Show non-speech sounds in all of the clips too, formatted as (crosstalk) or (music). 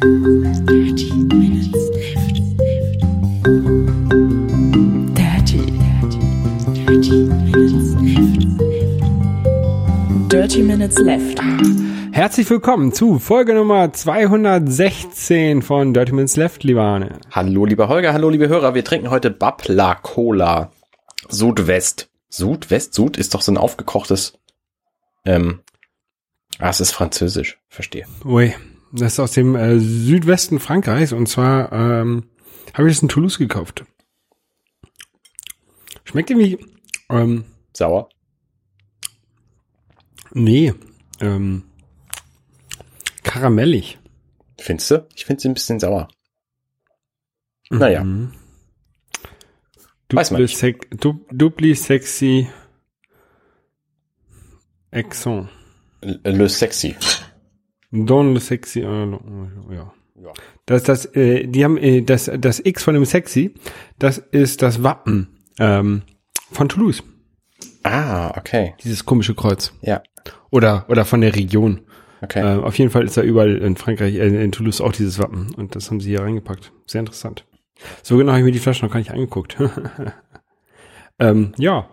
Dirty Minutes Left. Dirty, dirty, dirty Minutes Left. Dirty Minutes Left. Herzlich willkommen zu Folge Nummer 216 von Dirty Minutes Left, lieber Arne. Hallo, lieber Holger, hallo, liebe Hörer. Wir trinken heute Babla Cola. Sudwest. Sudwest? Sud ist doch so ein aufgekochtes, ähm, ah, es ist französisch. Verstehe. Ui, das ist aus dem äh, Südwesten Frankreichs und zwar ähm, habe ich es in Toulouse gekauft. Schmeckt irgendwie, ähm, Sauer. nee, ähm, karamellig. Findest du? Ich finde sie ein bisschen sauer. Naja. Mhm. Weiß man nicht. du, Dupli sexy Exxon. Le Sexy. Don sexy, äh, ja. Ja. Das, das, äh, die haben äh, das, das X von dem Sexy, das ist das Wappen ähm, von Toulouse, Ah, okay. dieses komische Kreuz. Ja. Oder, oder von der Region. Okay. Äh, auf jeden Fall ist da überall in Frankreich, äh, in Toulouse auch dieses Wappen. Und das haben sie hier reingepackt. Sehr interessant. So genau habe ich mir die Flasche noch gar nicht angeguckt. (laughs) ähm, ja.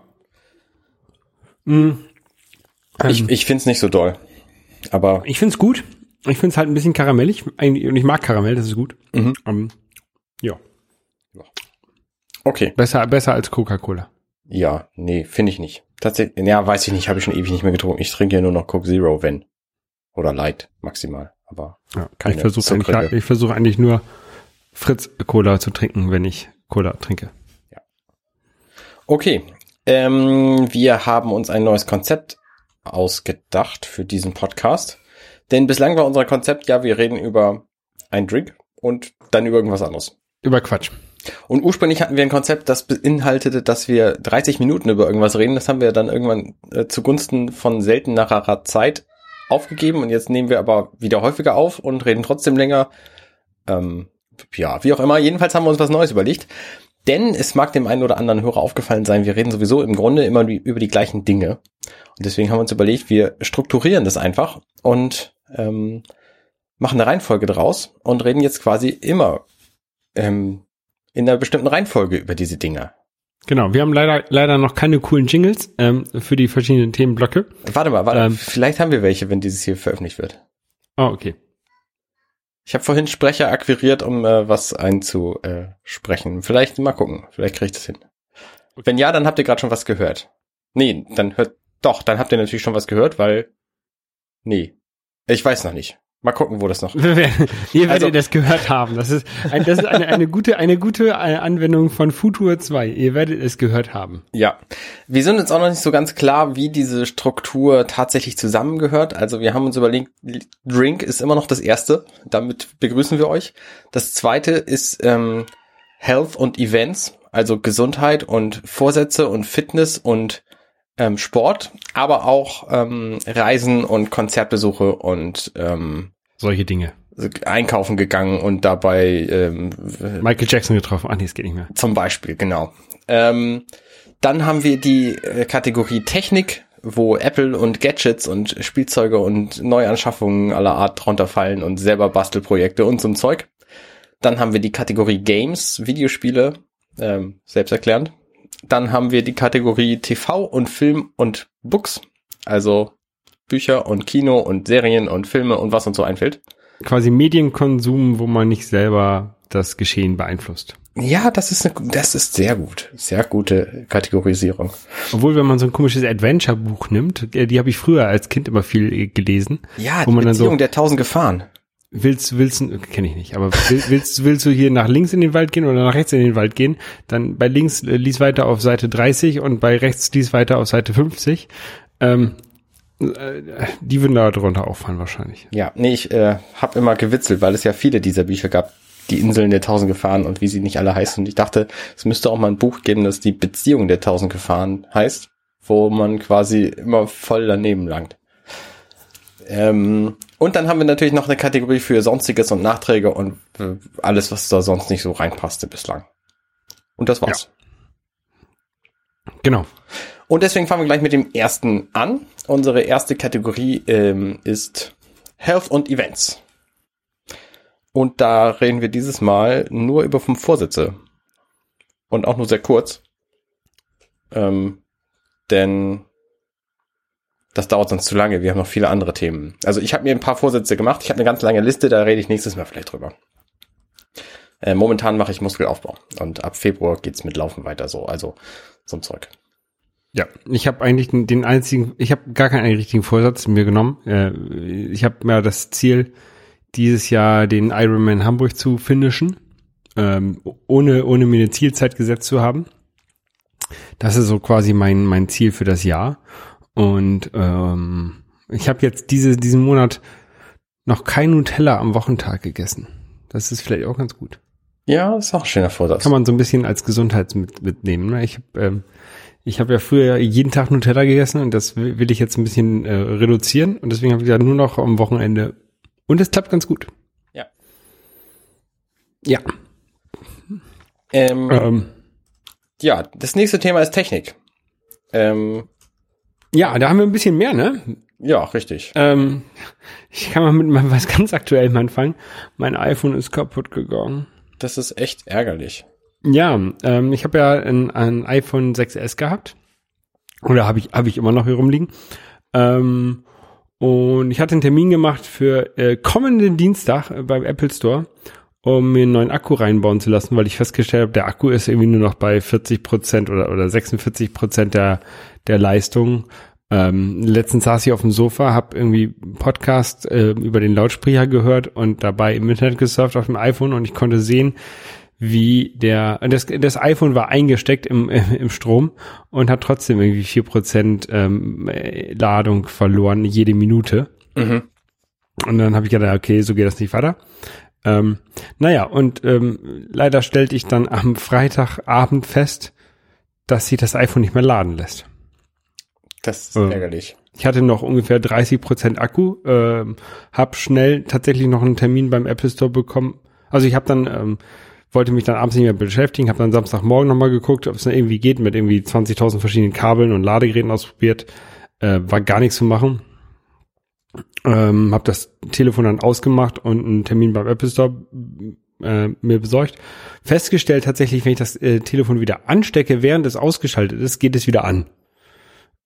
Mm, ich ich finde es nicht so doll. Aber ich find's gut. Ich find's halt ein bisschen karamellig. Und ich mag Karamell, das ist gut. Mhm. Ähm, ja. okay. Besser, besser als Coca-Cola. Ja, nee, finde ich nicht. Tatsächlich, ja, weiß ich nicht, habe ich schon ewig nicht mehr getrunken. Ich trinke ja nur noch Coke Zero, wenn. Oder Light, maximal. Aber Ja, Keine ich versuche eigentlich, ich versuche eigentlich nur Fritz Cola zu trinken, wenn ich Cola trinke. Okay, ähm, wir haben uns ein neues Konzept ausgedacht für diesen Podcast. Denn bislang war unser Konzept, ja, wir reden über einen Drink und dann über irgendwas anderes. Über Quatsch. Und ursprünglich hatten wir ein Konzept, das beinhaltete, dass wir 30 Minuten über irgendwas reden. Das haben wir dann irgendwann äh, zugunsten von seltenerer Zeit aufgegeben und jetzt nehmen wir aber wieder häufiger auf und reden trotzdem länger. Ähm, ja, wie auch immer. Jedenfalls haben wir uns was Neues überlegt. Denn es mag dem einen oder anderen Hörer aufgefallen sein, wir reden sowieso im Grunde immer über die gleichen Dinge. Und deswegen haben wir uns überlegt, wir strukturieren das einfach und ähm, machen eine Reihenfolge draus und reden jetzt quasi immer ähm, in einer bestimmten Reihenfolge über diese Dinge. Genau, wir haben leider leider noch keine coolen Jingles ähm, für die verschiedenen Themenblöcke. Warte mal, warte, Ähm. vielleicht haben wir welche, wenn dieses hier veröffentlicht wird. Oh, okay. Ich habe vorhin Sprecher akquiriert, um äh, was einzusprechen. Vielleicht mal gucken, vielleicht kriege ich das hin. Wenn ja, dann habt ihr gerade schon was gehört. Nee, dann hört doch, dann habt ihr natürlich schon was gehört, weil nee, ich weiß noch nicht. Mal gucken, wo das noch. (laughs) Ihr werdet (laughs) Also- das gehört haben. Das ist, ein, das ist eine, eine gute, eine gute äh, Anwendung von Futur 2. Ihr werdet es gehört haben. Ja, wir sind uns auch noch nicht so ganz klar, wie diese Struktur tatsächlich zusammengehört. Also wir haben uns überlegt, Drink ist immer noch das erste. Damit begrüßen wir euch. Das zweite ist ähm, Health und Events, also Gesundheit und Vorsätze und Fitness und ähm, Sport, aber auch ähm, Reisen und Konzertbesuche und ähm, Solche Dinge. einkaufen gegangen und dabei ähm, Michael Jackson getroffen. Ach nee, es geht nicht mehr. zum Beispiel, genau. Ähm, dann haben wir die äh, Kategorie Technik, wo Apple und Gadgets und Spielzeuge und Neuanschaffungen aller Art drunter fallen und selber Bastelprojekte und so ein Zeug. Dann haben wir die Kategorie Games, Videospiele, ähm, selbsterklärend. Dann haben wir die Kategorie TV und Film und Books, also Bücher und Kino und Serien und Filme und was uns so einfällt. Quasi Medienkonsum, wo man nicht selber das Geschehen beeinflusst. Ja, das ist, eine, das ist sehr gut. Sehr gute Kategorisierung. Obwohl, wenn man so ein komisches Adventure-Buch nimmt, äh, die habe ich früher als Kind immer viel äh, gelesen. Ja, Wo die man dann so- Beziehung der tausend Gefahren. Willst, willst, kenne ich nicht, aber will- willst, willst du hier nach links in den Wald gehen oder nach rechts in den Wald gehen? Dann bei links äh, lies weiter auf Seite 30 und bei rechts lies weiter auf Seite 50. Ähm, äh, die würden da drunter auffallen wahrscheinlich. Ja, nee, ich äh, habe immer gewitzelt, weil es ja viele dieser Bücher gab. Die Inseln der tausend Gefahren und wie sie nicht alle heißen. Und ich dachte, es müsste auch mal ein Buch geben, das die Beziehung der tausend Gefahren heißt, wo man quasi immer voll daneben langt. Ähm, und dann haben wir natürlich noch eine Kategorie für Sonstiges und Nachträge und äh, alles, was da sonst nicht so reinpasste bislang. Und das war's. Genau. Und deswegen fangen wir gleich mit dem ersten an. Unsere erste Kategorie ähm, ist Health und Events. Und da reden wir dieses Mal nur über fünf Vorsätze. Und auch nur sehr kurz. Ähm, denn das dauert sonst zu lange. Wir haben noch viele andere Themen. Also ich habe mir ein paar Vorsätze gemacht. Ich habe eine ganz lange Liste, da rede ich nächstes Mal vielleicht drüber. Äh, momentan mache ich Muskelaufbau und ab Februar geht's mit Laufen weiter so, also zum Zeug. Ja, ich habe eigentlich den, einzigen, ich habe gar keinen richtigen Vorsatz mir genommen. Äh, ich habe mir das Ziel, dieses Jahr den Ironman Hamburg zu finishen, ähm, ohne, ohne mir eine Zielzeit gesetzt zu haben. Das ist so quasi mein, mein Ziel für das Jahr. Und ähm, ich habe jetzt diese, diesen Monat noch kein Nutella am Wochentag gegessen. Das ist vielleicht auch ganz gut. Ja, das ist auch ein schöner Vorsatz. Kann man so ein bisschen als Gesundheit mit, mitnehmen. Ne? Ich habe ähm, ich hab ja früher jeden Tag Nutella gegessen und das will will ich jetzt ein bisschen äh, reduzieren und deswegen habe ich ja nur noch am Wochenende und es klappt ganz gut. Ja. Ja. Ähm, Ähm, ja, das nächste Thema ist Technik. Ähm, ja, da haben wir ein bisschen mehr, ne? ja, richtig. Ähm, ich kann mal mit mal was ganz Aktuellem anfangen. Mein iPhone ist kaputt gegangen. Das ist echt ärgerlich. Ja, ähm, ich habe ja ein, ein iPhone 6S gehabt. Oder habe ich, habe ich immer noch hier rumliegen. Ähm, und ich hatte einen Termin gemacht für äh, kommenden Dienstag äh, beim Apple Store, um mir einen neuen Akku reinbauen zu lassen, weil ich festgestellt habe, der Akku ist irgendwie nur noch bei 40 Prozent oder, oder 46 Prozent der, der Leistung. Ähm, letztens saß ich auf dem Sofa, habe irgendwie Podcast äh, über den Lautsprecher gehört und dabei im Internet gesurft auf dem iPhone und ich konnte sehen, wie der, das, das iPhone war eingesteckt im, (laughs) im Strom und hat trotzdem irgendwie vier Prozent ähm, Ladung verloren jede Minute. Mhm. Und dann habe ich gedacht, okay, so geht das nicht weiter. Ähm, naja, und ähm, leider stellte ich dann am Freitagabend fest, dass sich das iPhone nicht mehr laden lässt. Das ist Ähm. ärgerlich. Ich hatte noch ungefähr 30 Prozent Akku, ähm, habe schnell tatsächlich noch einen Termin beim Apple Store bekommen. Also ich habe dann ähm, wollte mich dann abends nicht mehr beschäftigen, habe dann Samstagmorgen nochmal geguckt, ob es irgendwie geht, mit irgendwie 20.000 verschiedenen Kabeln und Ladegeräten ausprobiert. Äh, war gar nichts zu machen. Ähm, habe das Telefon dann ausgemacht und einen Termin beim Apple Store äh, mir besorgt. Festgestellt tatsächlich, wenn ich das äh, Telefon wieder anstecke, während es ausgeschaltet ist, geht es wieder an.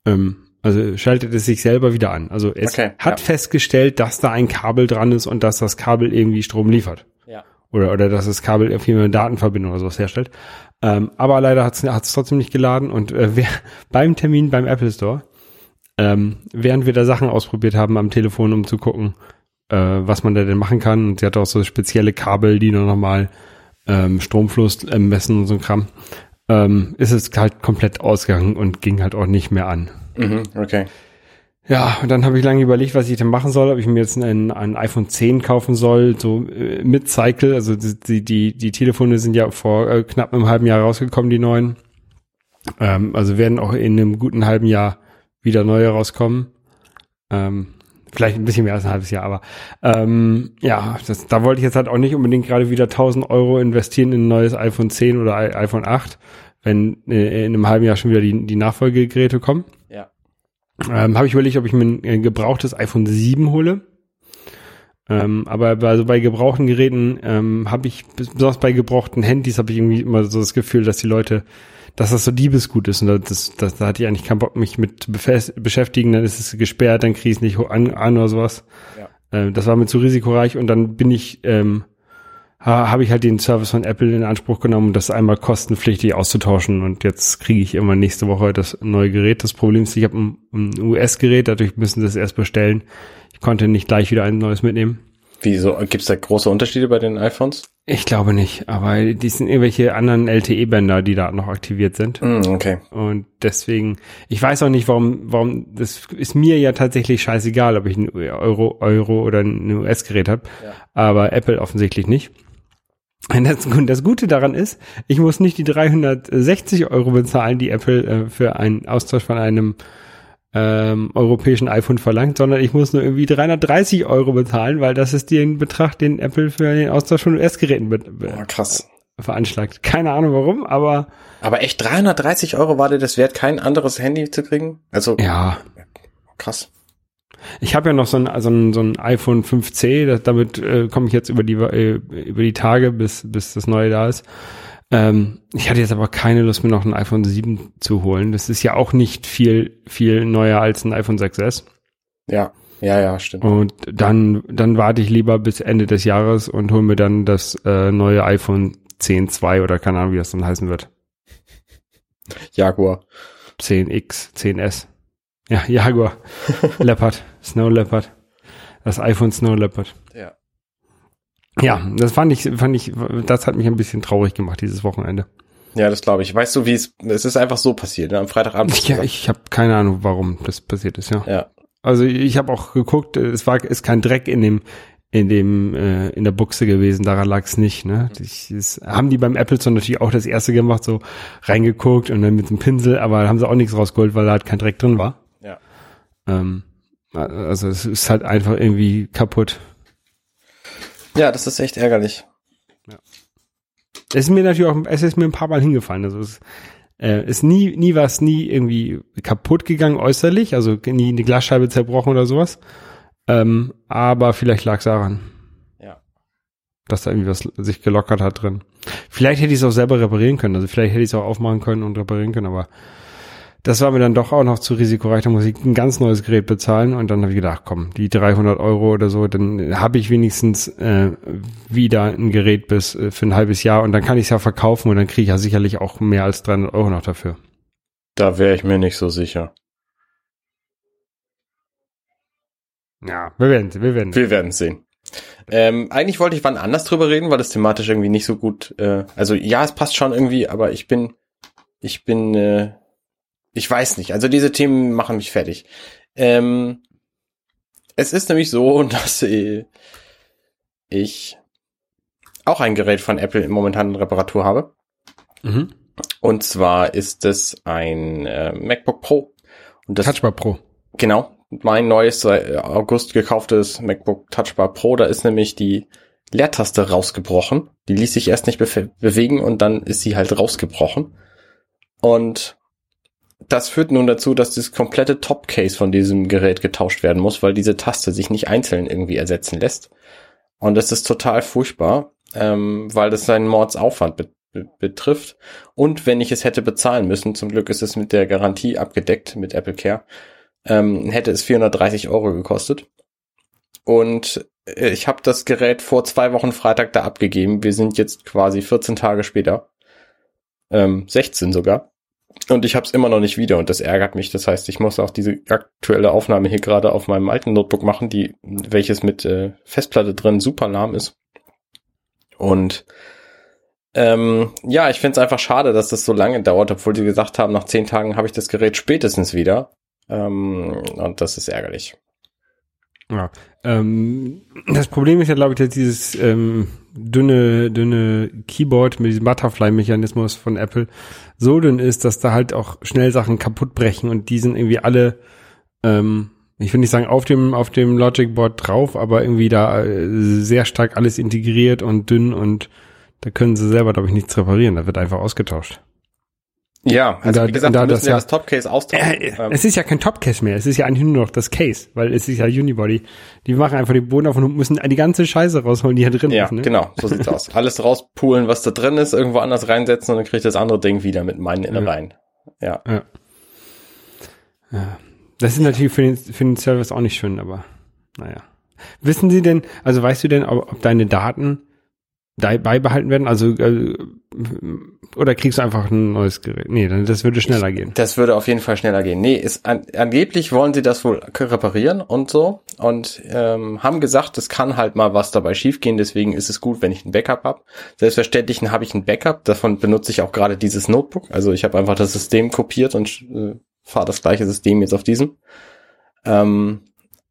Ähm, also schaltet es sich selber wieder an. Also es Okay, hat ja. festgestellt, dass da ein Kabel dran ist und dass das Kabel irgendwie Strom liefert. Ja. Oder, oder dass das Kabel irgendwie eine Datenverbindung oder sowas herstellt. Ähm, aber leider hat es trotzdem nicht geladen und äh, (laughs) wer, beim Termin beim Apple Store, ähm, während wir da Sachen ausprobiert haben am Telefon, um zu gucken, äh, was man da denn machen kann, und sie hatte auch so spezielle Kabel, die nur nochmal ähm, Stromfluss äh, messen und so ein Kram, ähm, ist es halt komplett ausgegangen und ging halt auch nicht mehr an. Mhm, okay. Ja, und dann habe ich lange überlegt, was ich denn machen soll, ob ich mir jetzt ein, ein iPhone 10 kaufen soll, so äh, mit Cycle, also die, die, die Telefone sind ja vor äh, knapp einem halben Jahr rausgekommen, die neuen. Ähm, also werden auch in einem guten halben Jahr wieder neue rauskommen. Ähm, vielleicht ein bisschen mehr als ein halbes Jahr, aber ähm, ja, das, da wollte ich jetzt halt auch nicht unbedingt gerade wieder 1000 Euro investieren in ein neues iPhone 10 oder iPhone 8, wenn äh, in einem halben Jahr schon wieder die, die Nachfolgegeräte kommen. Ja. Ähm, habe ich überlegt, ob ich mir ein äh, gebrauchtes iPhone 7 hole. Ähm, aber bei, also bei gebrauchten Geräten ähm, habe ich, besonders bei gebrauchten Handys, habe ich irgendwie immer so das Gefühl, dass die Leute, dass das so Diebesgut ist. Und das, das, da hatte ich eigentlich keinen Bock, mich mit beschäftigen. Dann ist es gesperrt, dann kriege ich es nicht an, an oder sowas. Ja. Ähm, das war mir zu risikoreich. Und dann bin ich, ähm, ha, habe ich halt den Service von Apple in Anspruch genommen, um das einmal kostenpflichtig auszutauschen. Und jetzt kriege ich immer nächste Woche das neue Gerät. Das Problem ist, ich habe ein, ein US-Gerät, dadurch müssen sie es erst bestellen. Ich konnte nicht gleich wieder ein neues mitnehmen. Wieso? Gibt es da große Unterschiede bei den iPhones? Ich glaube nicht, aber die sind irgendwelche anderen LTE-Bänder, die da noch aktiviert sind. Mm, okay. Und deswegen, ich weiß auch nicht, warum, warum, das ist mir ja tatsächlich scheißegal, ob ich ein Euro, Euro oder ein US-Gerät habe, Ja. aber Apple offensichtlich nicht. Und Das, das Gute daran ist, ich muss nicht die 360 Euro bezahlen, die Apple äh, für einen Austausch von einem ähm, europäischen iPhone verlangt, sondern ich muss nur irgendwie 330 Euro bezahlen, weil das ist den Betrag, den Apple für den Austausch von US-Geräten be be Oh, krass. veranschlagt. Keine Ahnung warum, aber Aber echt 330 Euro war dir das wert, kein anderes Handy zu kriegen? Also ja, krass. Ich habe ja noch so ein, so ein, so ein iPhone 5C, das, damit äh, komme ich jetzt über die, äh, über die Tage, bis, bis das neue da ist. Ähm, ich hatte jetzt aber keine Lust, mir noch ein iPhone 7 zu holen. Das ist ja auch nicht viel, viel neuer als ein iPhone 6S. Ja, ja, ja, stimmt. Und dann, dann warte ich lieber bis Ende des Jahres und hole mir dann das äh, neue iPhone 10.2 oder keine Ahnung, wie das dann heißen wird. Jaguar. 10X, 10S. Ja, Jaguar. (laughs) Leopard. Snow Leopard. Das iPhone Snow Leopard. Ja. Das fand ich, fand ich, das hat mich ein bisschen traurig gemacht dieses Wochenende. Ja, das glaube ich. Weißt du, wie es, es ist einfach so passiert, ne? am Freitagabend. Ich, ja, ich habe keine Ahnung, warum das passiert ist, ja. ja. Also ich habe auch geguckt, es war ist kein Dreck in dem in dem äh, in der Buchse gewesen, daran lag es nicht. Ne? Ich, das haben die beim Apple Store natürlich auch das erste gemacht, so reingeguckt und dann mit dem Pinsel, aber da haben sie auch nichts rausgeholt, weil da halt kein Dreck drin war. Ja. Ähm, also es ist halt einfach irgendwie kaputt. Ja, das ist echt ärgerlich. Ja. Es ist mir natürlich auch, es ist mir ein paar Mal hingefallen. Also es äh, ist nie, nie was, nie irgendwie kaputt gegangen äußerlich, also nie eine Glasscheibe zerbrochen oder sowas. Ähm, aber vielleicht lag es daran. Ja. Dass da irgendwie was sich gelockert hat drin. Vielleicht hätte ich es auch selber reparieren können. Also vielleicht hätte ich es auch aufmachen können und reparieren können, aber das war mir dann doch auch noch zu risikoreich. Da muss ich ein ganz neues Gerät bezahlen und dann habe ich gedacht, komm, die 300 Euro oder so, dann habe ich wenigstens äh, wieder ein Gerät bis äh, für ein halbes Jahr und dann kann ich es ja verkaufen und dann kriege ich ja sicherlich auch mehr als 300 Euro noch dafür. Da wäre ich mir nicht so sicher. Ja, wir werden wir werden Wir werden sehen. Ähm, eigentlich wollte ich wann anders drüber reden, weil das thematisch irgendwie nicht so gut. Äh, also ja, es passt schon irgendwie, aber ich bin, ich bin, äh, ich weiß nicht. Also diese Themen machen mich fertig. Ähm, es ist nämlich so, (laughs) dass ich auch ein Gerät von Apple im momentanen Reparatur habe. Mhm. Und zwar ist es ein äh, MacBook Pro. Und das Touchbar Pro. Genau, mein neues äh, August gekauftes MacBook Touchbar Pro, da ist nämlich die Leertaste rausgebrochen. Die ließ sich erst nicht be bewegen und dann ist sie halt rausgebrochen. Und das führt nun dazu, dass das komplette Topcase von diesem Gerät getauscht werden muss, weil diese Taste sich nicht einzeln irgendwie ersetzen lässt. Und das ist total furchtbar, ähm, weil das seinen Mordsaufwand be be betrifft. Und wenn ich es hätte bezahlen müssen, zum Glück ist es mit der Garantie abgedeckt mit Apple Care, ähm, hätte es 430 Euro gekostet. Und äh, ich habe das Gerät vor zwei Wochen Freitag da abgegeben. Wir sind jetzt quasi 14 Tage später. Ähm, 16 sogar. Und ich habe es immer noch nicht wieder und das ärgert mich. Das heißt, ich muss auch diese aktuelle Aufnahme hier gerade auf meinem alten Notebook machen, die welches mit äh, Festplatte drin super lahm ist. Und ähm, ja, ich finde es einfach schade, dass das so lange dauert, obwohl sie gesagt haben, nach zehn Tagen habe ich das Gerät spätestens wieder. Ähm, und das ist ärgerlich. Ja. Ähm, das Problem ist ja, glaube ich, dass dieses ähm, dünne, dünne Keyboard mit diesem Butterfly-Mechanismus von Apple so dünn ist, dass da halt auch schnell Sachen kaputt brechen und die sind irgendwie alle, ähm, ich will nicht sagen auf dem, auf dem Logic Board drauf, aber irgendwie da äh, sehr stark alles integriert und dünn und da können sie selber, glaube ich, nichts reparieren. Da wird einfach ausgetauscht. Ja, also da- wie gesagt, da wir das müssen ja ja- das Topcase austauschen. Äh, Ähm, es ist ja kein Topcase mehr, es ist ja eigentlich nur noch das Case, weil es ist ja Unibody. Die machen einfach den Boden auf und müssen die ganze Scheiße rausholen, die hier drin ja, ist. Ne? genau, so sieht's aus. Alles rauspulen, was da drin ist, irgendwo anders reinsetzen und dann kriege ich das andere Ding wieder mit meinen Innereien. Ja. Ja. ja. Das ist natürlich für den, für den Service auch nicht schön, aber naja. Wissen Sie denn, also weißt du denn, ob, ob deine Daten da beibehalten werden? Also äh, oder kriegst du einfach ein neues Gerät? Nee, dann das würde schneller gehen. Das würde auf jeden Fall schneller gehen. Nee, ist an, angeblich wollen sie das wohl reparieren und so und ähm, haben gesagt, es kann halt mal was dabei schiefgehen, deswegen ist es gut, wenn ich ein Backup habe. Selbstverständlich habe ich ein Backup, davon benutze ich auch gerade dieses Notebook. Also ich habe einfach das System kopiert und äh, fahre das gleiche System jetzt auf diesem. Ähm,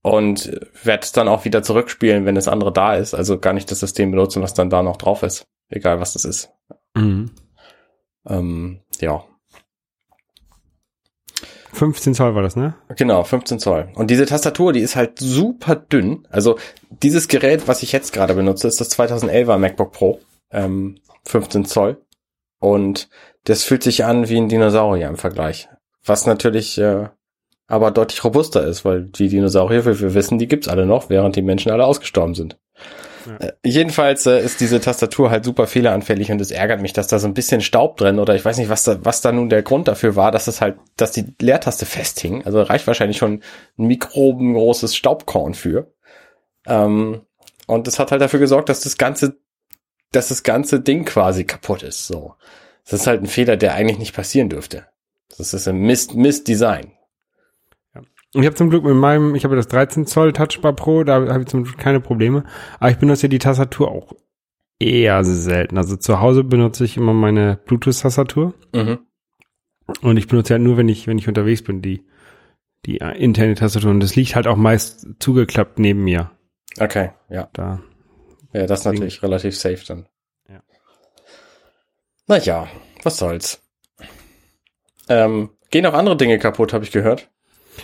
und werde es dann auch wieder zurückspielen, wenn das andere da ist. Also gar nicht das System benutzen, was dann da noch drauf ist. Egal was das ist. Mhm. Ähm, ja. 15 Zoll war das, ne? Genau, 15 Zoll. Und diese Tastatur, die ist halt super dünn. Also dieses Gerät, was ich jetzt gerade benutze, ist das 2011er MacBook Pro, ähm, 15 Zoll. Und das fühlt sich an wie ein Dinosaurier im Vergleich. Was natürlich äh, aber deutlich robuster ist, weil die Dinosaurier, wie wir wissen, die gibt's alle noch, während die Menschen alle ausgestorben sind. Ja. Äh, jedenfalls äh, ist diese Tastatur halt super fehleranfällig und es ärgert mich, dass da so ein bisschen Staub drin oder ich weiß nicht, was da, was da nun der Grund dafür war, dass es halt, dass die Leertaste festhing. Also reicht wahrscheinlich schon ein mikrobengroßes Staubkorn für. Ähm, und das hat halt dafür gesorgt, dass das ganze, dass das ganze Ding quasi kaputt ist. So, das ist halt ein Fehler, der eigentlich nicht passieren dürfte. Das ist ein Mist, Mist-Design. Ich habe zum Glück mit meinem, ich habe das 13 Zoll Touchbar Pro, da habe ich zum Glück keine Probleme. Aber ich benutze die Tastatur auch eher selten. Also zu Hause benutze ich immer meine Bluetooth-Tastatur. Mhm. Und ich benutze halt nur, wenn ich, wenn ich unterwegs bin, die, die interne Tastatur. Und das liegt halt auch meist zugeklappt neben mir. Okay, ja. Da. Ja, das ist natürlich relativ safe dann. Ja. Naja, was soll's. Ähm, gehen auch andere Dinge kaputt, habe ich gehört.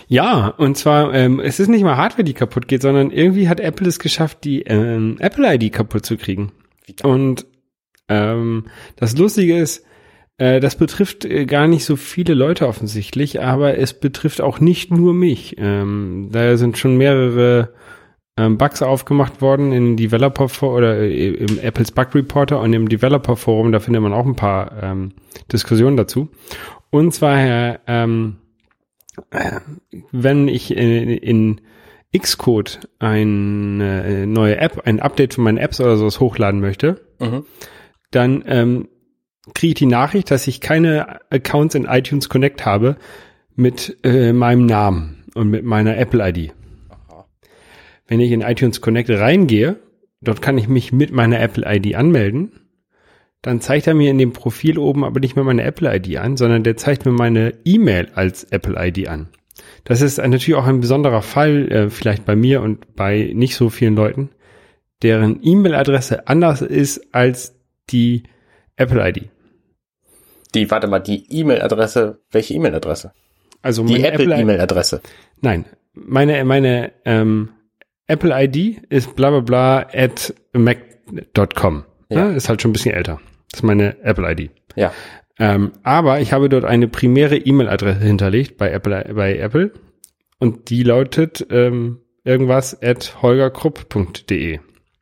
Ja, und zwar, ähm, es ist nicht mal Hardware, die kaputt geht, sondern irgendwie hat Apple es geschafft, die ähm, Apple ID kaputt zu kriegen. Und ähm, das Lustige ist, äh, das betrifft äh, gar nicht so viele Leute offensichtlich, aber es betrifft auch nicht nur mich. Ähm, da sind schon mehrere ähm, Bugs aufgemacht worden in Developer For oder äh, im Apples Bug Reporter und im Developer Forum. Da findet man auch ein paar ähm, Diskussionen dazu. Und zwar, ähm, äh, wenn ich in, in Xcode eine äh, neue App, ein Update von meinen Apps oder sowas hochladen möchte, Mhm. dann ähm, kriege ich die Nachricht, dass ich keine Accounts in iTunes Connect habe mit äh, meinem Namen und mit meiner Apple ID. Aha. Wenn ich in iTunes Connect reingehe, dort kann ich mich mit meiner Apple ID anmelden. Dann zeigt er mir in dem Profil oben aber nicht mehr meine Apple ID an, sondern der zeigt mir meine E-Mail als Apple ID an. Das ist natürlich auch ein besonderer Fall, äh, vielleicht bei mir und bei nicht so vielen Leuten, deren E-Mail-Adresse anders ist als die Apple ID. Die, warte mal, die E-Mail-Adresse, welche E-Mail-Adresse? Also Die meine Apple. Nein, meine, meine ähm, Apple ID ist bla bla bla at mac.com. Ja. Ja. Ist halt schon ein bisschen älter. Das ist meine Apple ID. Ja. Ähm, aber ich habe dort eine primäre E-Mail-Adresse hinterlegt bei Apple, bei Apple und die lautet ähm, irgendwas at holgerkrupp.de.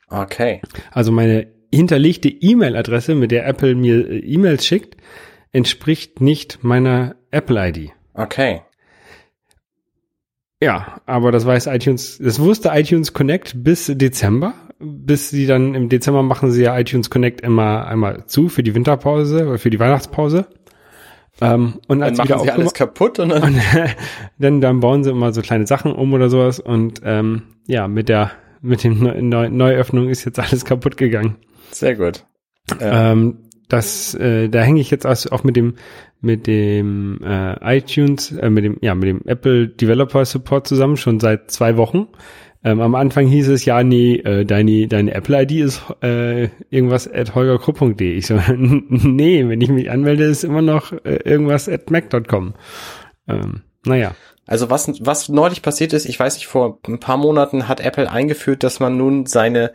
Okay. Also meine hinterlegte E-Mail-Adresse, mit der Apple mir äh, E-Mails schickt, entspricht nicht meiner Apple ID. Okay. Ja, aber das weiß iTunes, das wusste iTunes Connect bis Dezember. Bis sie dann im Dezember machen sie ja iTunes Connect immer einmal zu für die Winterpause oder für die Weihnachtspause. Ähm, und Dann machen sie alles kaputt und dann. (laughs) und (laughs) dann, dann bauen sie immer so kleine Sachen um oder sowas und ähm, ja, mit der mit dem Neu Neu Neuöffnung ist jetzt alles kaputt gegangen. Sehr gut. Ja. Ähm, das, äh, da hänge ich jetzt also auch mit dem mit dem äh, iTunes, äh, mit dem ja mit dem Apple Developer Support zusammen schon seit zwei Wochen. Ähm, am Anfang hieß es ja, nee, äh, deine deine Apple ID ist äh, irgendwas at holgerkrupp.de. Ich so, (laughs) nee, wenn ich mich anmelde, ist immer noch äh, irgendwas at mac.com. Ähm, naja. Also was, was neulich passiert ist, ich weiß nicht, vor ein paar Monaten hat Apple eingeführt, dass man nun seine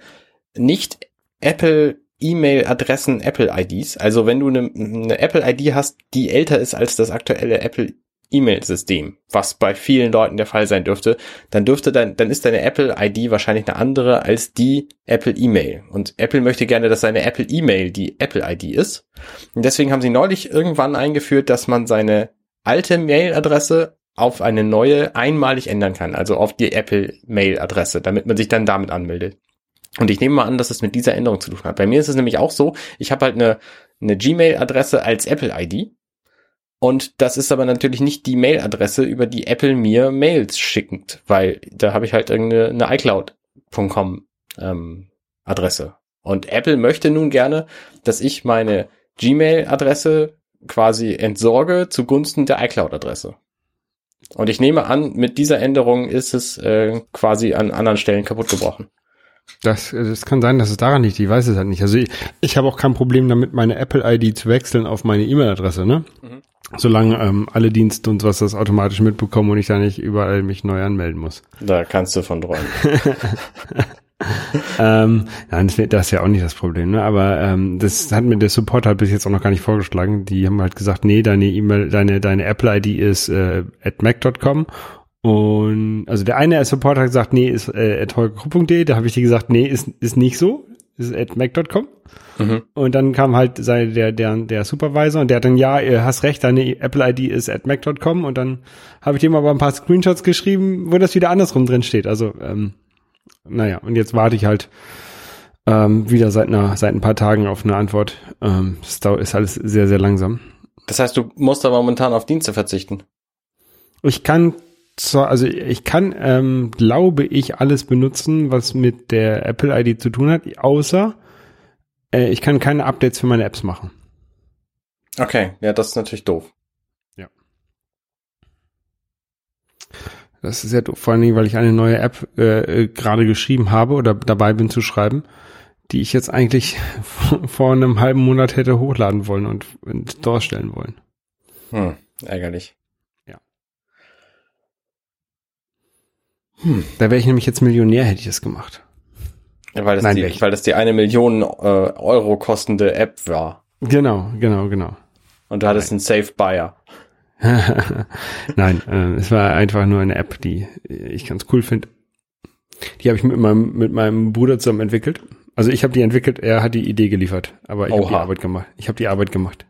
nicht Apple E-Mail-Adressen Apple IDs, also wenn du eine, eine Apple ID hast, die älter ist als das aktuelle Apple E-Mail-System, was bei vielen Leuten der Fall sein dürfte, dann dürfte dann, dann ist deine Apple ID wahrscheinlich eine andere als die Apple E-Mail. Und Apple möchte gerne, dass seine Apple E-Mail die Apple ID ist. Und deswegen haben sie neulich irgendwann eingeführt, dass man seine alte Mail-Adresse auf eine neue einmalig ändern kann, also auf die Apple Mail-Adresse, damit man sich dann damit anmeldet. Und ich nehme mal an, dass es mit dieser Änderung zu tun hat. Bei mir ist es nämlich auch so, ich habe halt eine, eine Gmail-Adresse als Apple-ID und das ist aber natürlich nicht die Mail-Adresse, über die Apple mir Mails schickt, weil da habe ich halt irgendeine eine iCloud.com ähm, Adresse. Und Apple möchte nun gerne, dass ich meine Gmail-Adresse quasi entsorge zugunsten der iCloud-Adresse. Und ich nehme an, mit dieser Änderung ist es äh, quasi an anderen Stellen kaputt gebrochen. Das, das kann sein, dass es daran liegt. Ich weiß es halt nicht. Also ich, ich habe auch kein Problem damit, meine Apple-ID zu wechseln auf meine E-Mail-Adresse, ne? Mhm. Solange ähm, alle Dienste und was das automatisch mitbekommen und ich da nicht überall mich neu anmelden muss. Da kannst du von träumen. (laughs) ähm, nein, das, ist ja auch nicht das Problem, ne? Aber ähm, das hat mir der Support halt bis jetzt auch noch gar nicht vorgeschlagen. Die haben halt gesagt, nee, deine E-Mail, deine deine Apple-ID ist äh, at mac.com Und also der eine Support hat gesagt, nee, ist äh, at holgerkrupp.de, da habe ich dir gesagt, nee, ist, ist nicht so, ist at mac.com. Mhm. Und dann kam halt sein, der, der, der Supervisor und der hat dann, ja, ihr hast recht, deine Apple-ID ist at mac.com und dann habe ich dem aber ein paar Screenshots geschrieben, wo das wieder andersrum drin steht. Also, ähm, naja, und jetzt warte ich halt ähm, wieder seit, einer, seit ein paar Tagen auf eine Antwort. Ähm, das ist alles sehr, sehr langsam. Das heißt, du musst aber momentan auf Dienste verzichten. Ich kann zwar, also ich kann, ähm, glaube ich, alles benutzen, was mit der Apple-ID zu tun hat, außer äh, ich kann keine Updates für meine Apps machen. Okay, ja, das ist natürlich doof. Das ist sehr doof, vor allen Dingen, weil ich eine neue App äh, äh, gerade geschrieben habe oder dabei bin zu schreiben, die ich jetzt eigentlich (laughs) vor einem halben Monat hätte hochladen wollen und Store stellen wollen. Hm, ärgerlich. Da wäre ich nämlich jetzt Millionär, hätte ich das gemacht. Ja, weil, das Nein, die, weil das die eine Million äh, Euro kostende App war. Genau, genau, genau. Und du hattest einen Safe Buyer. (laughs) Nein, äh, es war einfach nur eine App, die ich ganz cool finde. Die habe ich mit meinem, mit meinem Bruder zusammen entwickelt. Also ich habe die entwickelt, er hat die Idee geliefert, aber ich habe die. Arbeit gemacht. Ich habe die Arbeit gemacht.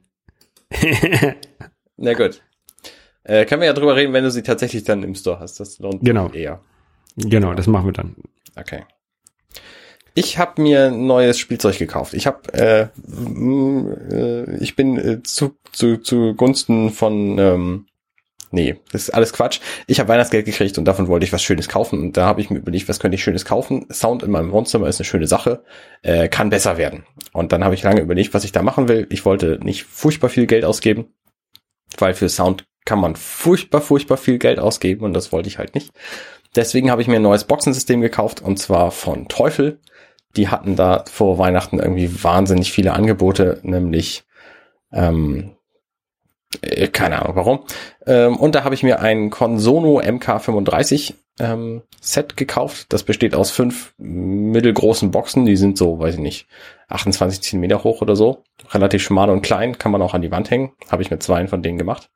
Na gut. Äh, können wir ja drüber reden, wenn du sie tatsächlich dann im Store hast. Das lohnt Genau. sich eher. Genau, das machen wir dann. Okay. Ich habe mir neues Spielzeug gekauft. Ich habe, äh, äh, ich bin äh, zu, zu, zu Gunsten von, ähm, nee, das ist alles Quatsch. Ich habe Weihnachtsgeld gekriegt und davon wollte ich was Schönes kaufen. Und da habe ich mir überlegt, was könnte ich Schönes kaufen. Sound in meinem Wohnzimmer ist eine schöne Sache, äh, kann besser werden. Und dann habe ich lange überlegt, was ich da machen will. Ich wollte nicht furchtbar viel Geld ausgeben, weil für Sound kann man furchtbar, furchtbar viel Geld ausgeben und das wollte ich halt nicht. Deswegen habe ich mir ein neues Boxensystem gekauft und zwar von Teufel. Die hatten da vor Weihnachten irgendwie wahnsinnig viele Angebote, nämlich ähm, äh, keine Ahnung warum. Ähm, und da habe ich mir ein Consono MK35 ähm, Set gekauft. Das besteht aus fünf mittelgroßen Boxen. Die sind so, weiß ich nicht, 28 Zentimeter hoch oder so. Relativ schmal und klein, kann man auch an die Wand hängen. Habe ich mit zwei von denen gemacht.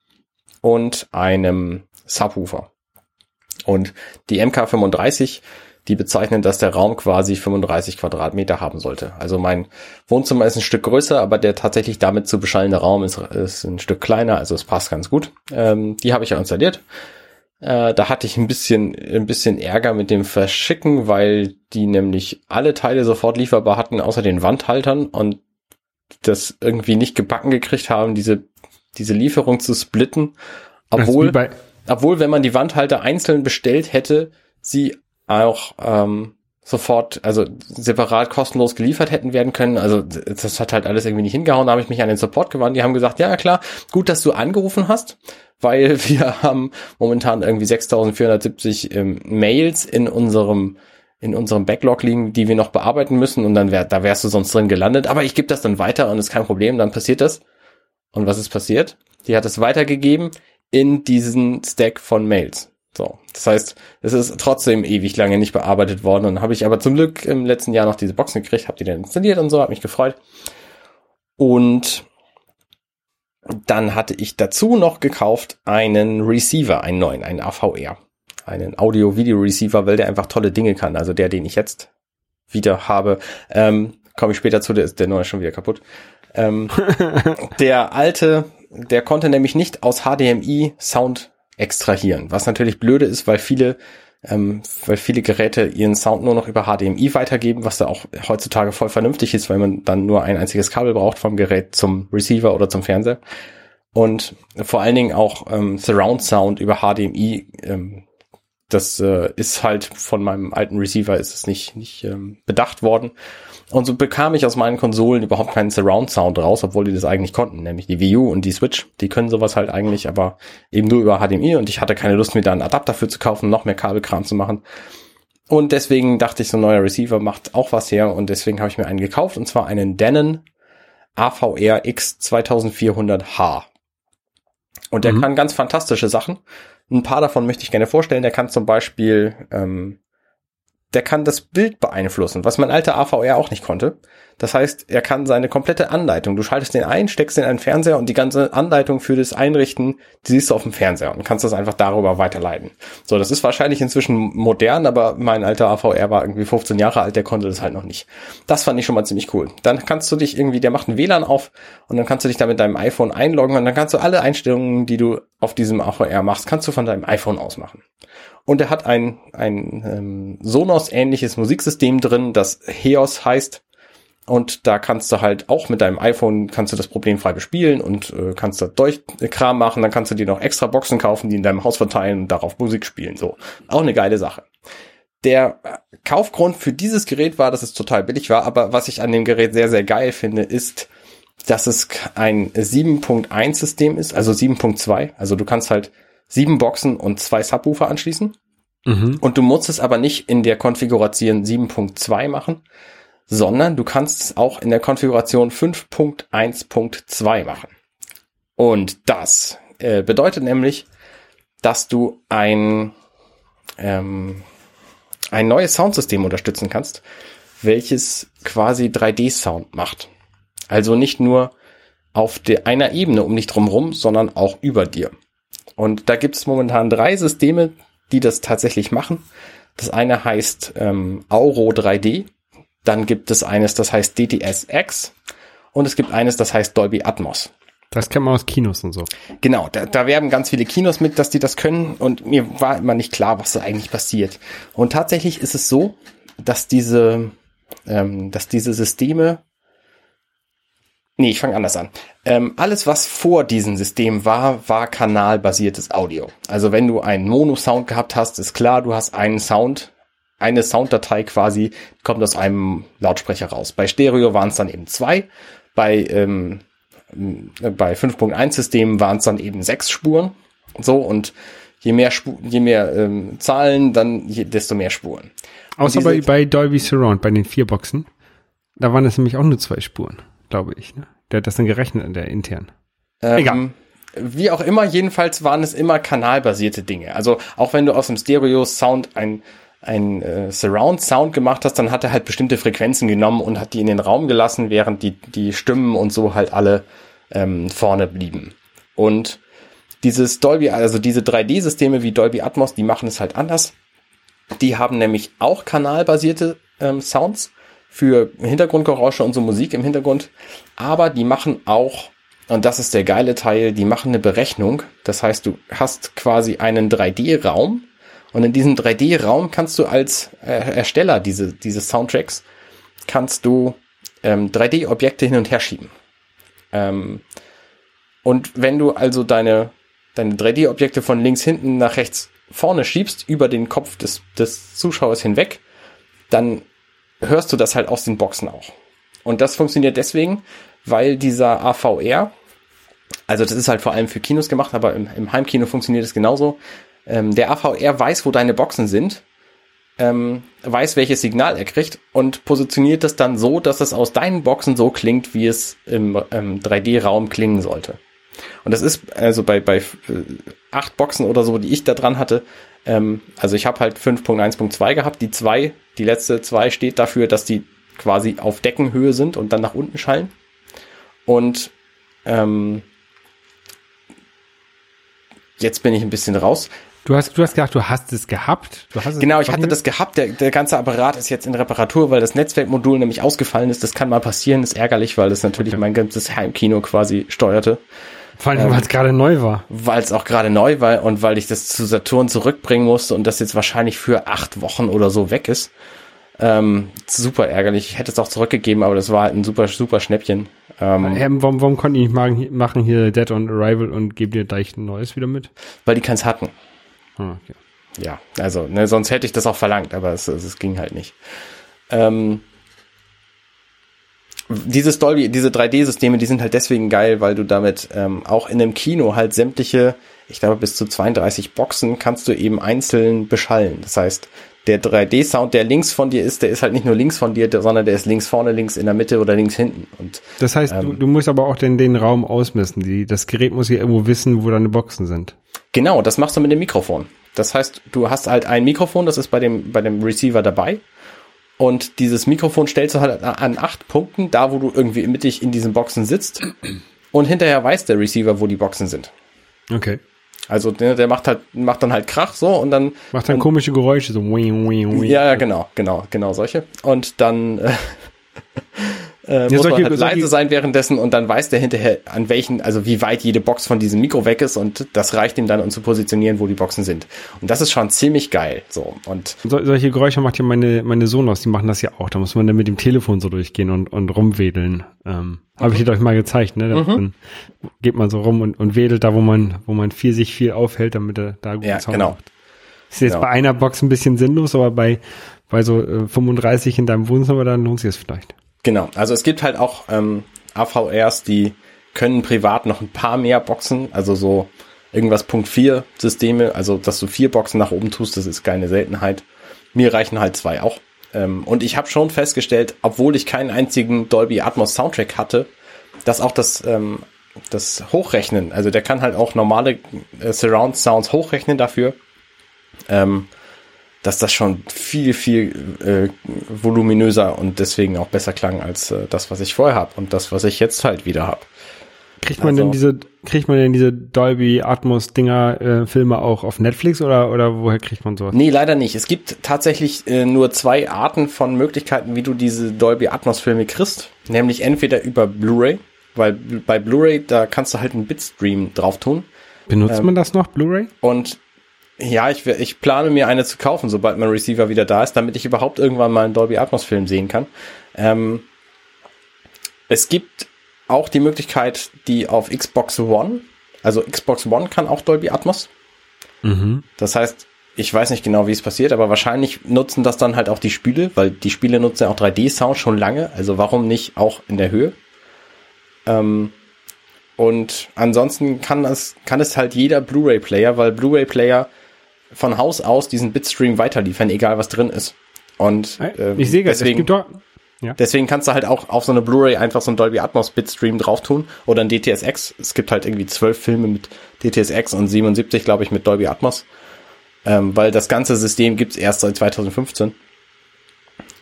Und einem Subwoofer. Und die MK35, die bezeichnen, dass der Raum quasi 35 Quadratmeter haben sollte. Also mein Wohnzimmer ist ein Stück größer, aber der tatsächlich damit zu beschallende Raum ist, ist ein Stück kleiner, also es passt ganz gut. Ähm, die habe ich ja installiert. Äh, da hatte ich ein bisschen, ein bisschen Ärger mit dem Verschicken, weil die nämlich alle Teile sofort lieferbar hatten, außer den Wandhaltern und das irgendwie nicht gebacken gekriegt haben, diese, diese Lieferung zu splitten. Obwohl, bei, obwohl, wenn man die Wandhalter einzeln bestellt hätte, sie auch ähm, sofort, also separat kostenlos geliefert hätten werden können. Also das hat halt alles irgendwie nicht hingehauen. Da habe ich mich an den Support gewandt. Die haben gesagt, ja klar, gut, dass du angerufen hast, weil (laughs) wir haben momentan irgendwie 6.470 ähm, Mails in unserem in unserem Backlog liegen, die wir noch bearbeiten müssen und dann wär, da wärst du sonst drin gelandet. Aber ich gebe das dann weiter und ist kein Problem, dann passiert das. Und was ist passiert? Die hat es weitergegeben in diesen Stack von Mails. So, das heißt, es ist trotzdem ewig lange nicht bearbeitet worden. Und dann habe ich aber zum Glück im letzten Jahr noch diese Boxen gekriegt, habe die dann installiert und so, habe mich gefreut. Und dann hatte ich dazu noch gekauft einen Receiver, einen neuen, einen AVR, einen Audio-Video-Receiver, weil der einfach tolle Dinge kann. Also der, den ich jetzt wieder habe, ähm, komme ich später zu, der ist der neue schon wieder kaputt. Ähm, (laughs) der alte, der konnte nämlich nicht aus HDMI Sound extrahieren, was natürlich blöde ist, weil viele ähm, weil viele Geräte ihren Sound nur noch über HDMI weitergeben, was da auch heutzutage voll vernünftig ist, weil man dann nur ein einziges Kabel braucht vom Gerät zum Receiver oder zum Fernseher. Und vor allen Dingen auch ähm, Surround Sound über HDMI, ähm, das äh, ist halt von meinem alten Receiver ist es nicht, nicht ähm, bedacht worden. Und so bekam ich aus meinen Konsolen überhaupt keinen Surround Sound raus, obwohl die das eigentlich konnten, nämlich die Wii U und die Switch. Die können sowas halt eigentlich, aber eben nur über HDMI und ich hatte keine Lust, mir da einen Adapter für zu kaufen, noch mehr Kabelkram zu machen. Und deswegen dachte ich, so ein neuer Receiver macht auch was her und deswegen habe ich mir einen gekauft und zwar einen Denon AVR X 2400H. Und der Mhm. kann ganz fantastische Sachen. Ein paar davon möchte ich gerne vorstellen. Der kann zum Beispiel, ähm, der kann das Bild beeinflussen, was mein alter AVR auch nicht konnte. Das heißt, er kann seine komplette Anleitung, du schaltest den ein, steckst den in einen Fernseher und die ganze Anleitung für das Einrichten, die siehst du auf dem Fernseher und kannst das einfach darüber weiterleiten. So, das ist wahrscheinlich inzwischen modern, aber mein alter AVR war irgendwie 15 Jahre alt, der konnte das halt noch nicht. Das fand ich schon mal ziemlich cool. Dann kannst du dich irgendwie, der macht ein WLAN auf und dann kannst du dich da mit deinem iPhone einloggen und dann kannst du alle Einstellungen, die du auf diesem AVR machst, kannst du von deinem iPhone aus machen. Und er hat ein, ein ähm, Sonos-ähnliches Musiksystem drin, das Heos heißt. Und da kannst du halt auch mit deinem iPhone kannst du das problemfrei bespielen und äh, kannst da durch Kram machen. Dann kannst du dir noch extra Boxen kaufen, die in deinem Haus verteilen und darauf Musik spielen. So, auch eine geile Sache. Der äh, Kaufgrund für dieses Gerät war, dass es total billig war. Aber was ich an dem Gerät sehr, sehr geil finde, ist, dass es ein 7.1 System ist, also 7.2. Also du kannst halt sieben Boxen und zwei Subwoofer anschließen. Mhm. Und du musst es aber nicht in der Konfiguration 7.2 machen, sondern du kannst es auch in der Konfiguration 5.1.2 machen. Und das äh, bedeutet nämlich, dass du ein, ähm, ein neues Soundsystem unterstützen kannst, welches quasi 3D-Sound macht. Also nicht nur auf der einer Ebene um dich drumherum, sondern auch über dir. Und da gibt es momentan drei Systeme, die das tatsächlich machen. Das eine heißt ähm, Auro 3D, dann gibt es eines, das heißt DTS-X und es gibt eines, das heißt Dolby Atmos. Das kennt man aus Kinos und so. Genau, da, da werben ganz viele Kinos mit, dass die das können und mir war immer nicht klar, was da eigentlich passiert. Und tatsächlich ist es so, dass diese, ähm, dass diese Systeme Nee, ich fange anders an. Ähm, alles, was vor diesem System war, war kanalbasiertes Audio. Also wenn du einen Mono-Sound gehabt hast, ist klar, du hast einen Sound, eine Sounddatei quasi, kommt aus einem Lautsprecher raus. Bei Stereo waren es dann eben zwei, bei, ähm, bei 5.1-Systemen waren es dann eben sechs Spuren. So, und je mehr, Spu je mehr ähm, Zahlen, dann je, desto mehr Spuren. Außer bei, bei Dolby Surround, bei den vier Boxen. Da waren es nämlich auch nur zwei Spuren glaube ich. Ne? Der hat das dann gerechnet, der intern. Ähm, Egal. Wie auch immer, jedenfalls waren es immer kanalbasierte Dinge. Also auch wenn du aus dem Stereo-Sound ein, ein äh, Surround-Sound gemacht hast, dann hat er halt bestimmte Frequenzen genommen und hat die in den Raum gelassen, während die, die Stimmen und so halt alle ähm, vorne blieben. Und dieses Dolby, also diese 3D-Systeme wie Dolby Atmos, die machen es halt anders. Die haben nämlich auch kanalbasierte ähm, Sounds für Hintergrundgeräusche und so Musik im Hintergrund. Aber die machen auch, und das ist der geile Teil, die machen eine Berechnung. Das heißt, du hast quasi einen 3D-Raum und in diesem 3D-Raum kannst du als äh, Ersteller diese, dieses Soundtracks, kannst du ähm, 3D-Objekte hin und her schieben. Ähm, und wenn du also deine, deine 3D-Objekte von links hinten nach rechts vorne schiebst, über den Kopf des, des Zuschauers hinweg, dann hörst du das halt aus den Boxen auch. Und das funktioniert deswegen, weil dieser AVR, also das ist halt vor allem für Kinos gemacht, aber im, im Heimkino funktioniert es genauso. Ähm, der AVR weiß, wo deine Boxen sind, ähm, weiß, welches Signal er kriegt und positioniert das dann so, dass es aus deinen Boxen so klingt, wie es im ähm, 3D-Raum klingen sollte. Und das ist also bei, bei äh, acht Boxen oder so, die ich da dran hatte, ähm, also ich habe halt 5.1.2 gehabt. Die zwei, die letzte zwei steht dafür, dass die quasi auf Deckenhöhe sind und dann nach unten schallen. Und ähm, jetzt bin ich ein bisschen raus. Du hast, du hast gesagt, du hast es gehabt. Du hast es genau, ich hatte das gehabt. Der, der ganze Apparat ist jetzt in Reparatur, weil das Netzwerkmodul nämlich ausgefallen ist. Das kann mal passieren, ist ärgerlich, weil das natürlich okay. mein ganzes Heimkino quasi steuerte. Vor allem, ähm, weil es gerade neu war. Weil es auch gerade neu war und weil ich das zu Saturn zurückbringen musste und das jetzt wahrscheinlich für acht Wochen oder so weg ist. Ähm, super ärgerlich. Ich hätte es auch zurückgegeben, aber das war halt ein super, super Schnäppchen. Ähm, ähm, warum, warum konnten die nicht machen hier Dead on Arrival und geben dir gleich ein neues wieder mit? Weil die keins hatten. Ah, okay. Ja, also, ne, sonst hätte ich das auch verlangt, aber es, es, es ging halt nicht. Ähm, dieses Dolby, diese 3D-Systeme, die sind halt deswegen geil, weil du damit ähm, auch in einem Kino halt sämtliche, ich glaube bis zu 32 Boxen kannst du eben einzeln beschallen. Das heißt, der 3D-Sound, der links von dir ist, der ist halt nicht nur links von dir, sondern der ist links vorne, links in der Mitte oder links hinten. Und das heißt, ähm, du, du musst aber auch den, den Raum ausmessen. Die, das Gerät muss ja irgendwo wissen, wo deine Boxen sind. Genau, das machst du mit dem Mikrofon. Das heißt, du hast halt ein Mikrofon, das ist bei dem, bei dem Receiver dabei Und dieses Mikrofon stellst du halt an acht Punkten, da wo du irgendwie mittig in diesen Boxen sitzt. Und hinterher weiß der Receiver, wo die Boxen sind. Okay. Also der, der macht halt, macht dann halt Krach so und dann. Macht dann und, komische Geräusche, so wing, wing, wing. Ja, ja, genau, genau, genau solche. Und dann äh, (laughs) äh, Ja, muss solche- man halt leise sein währenddessen und dann weiß der hinterher, an welchen, also wie weit jede Box von diesem Mikro weg ist und das reicht ihm dann, um zu positionieren, wo die Boxen sind. Und das ist schon ziemlich geil. So. Und So, solche Geräusche macht ja meine, meine Sonos, die machen das ja auch. Da muss man dann mit dem Telefon so durchgehen und, und rumwedeln. Ähm, Habe ich dir doch mal gezeigt, ne? Mhm. Dann geht man so rum und, und wedelt da, wo man, wo man viel, sich viel aufhält, damit er da gut Ja, genau. Ist jetzt Genau. bei einer Box ein bisschen sinnlos, aber bei, bei so äh, 35 in deinem Wohnzimmer, dann lohnt sich es vielleicht. Genau, also es gibt halt auch ähm, AVRs, die können privat noch ein paar mehr Boxen, also so irgendwas Punkt 4 Systeme, also dass du vier Boxen nach oben tust, das ist keine Seltenheit. Mir reichen halt zwei auch. Ähm, und ich habe schon festgestellt, obwohl ich keinen einzigen Dolby Atmos Soundtrack hatte, dass auch das, ähm, das Hochrechnen, also der kann halt auch normale äh, Surround Sounds hochrechnen dafür, ähm, dass das schon viel, viel äh, voluminöser und deswegen auch besser klang als äh, das, was ich vorher habe und das, was ich jetzt halt wieder habe. Kriegt man Also- denn diese, kriegt man denn diese Dolby Atmos Dinger, äh, Filme auch auf Netflix oder, oder woher kriegt man sowas? Nee, leider nicht. Es gibt tatsächlich äh, nur zwei Arten von Möglichkeiten, wie du diese Dolby Atmos Filme kriegst. Nämlich entweder über Blu-ray, weil bei Blu-ray, da kannst du halt einen Bitstream drauf tun. Benutzt ähm, man das noch, Blu-ray? Und ja, ich, ich plane mir eine zu kaufen, sobald mein Receiver wieder da ist, damit ich überhaupt irgendwann mal einen Dolby Atmos Film sehen kann. Ähm, es gibt auch die Möglichkeit, die auf Xbox One, also Xbox One kann auch Dolby Atmos. Mhm. Das heißt, ich weiß nicht genau, wie es passiert, aber wahrscheinlich nutzen das dann halt auch die Spiele, weil die Spiele nutzen ja auch 3D-Sound schon lange, also warum nicht auch in der Höhe? Ähm, und ansonsten kann es, kann es halt jeder Blu-ray-Player, weil Blu-ray-Player von Haus aus diesen Bitstream weiterliefern, egal was drin ist. Und ähm, ich sehe es deswegen, gibt doch, deswegen kannst du halt auch auf so eine Blu-ray einfach so einen Dolby Atmos Bitstream drauf tun oder ein DTSX. Es gibt halt irgendwie zwölf Filme mit DTSX und 77, glaube ich, mit Dolby Atmos. Ähm, weil das ganze System gibt's erst seit 2015.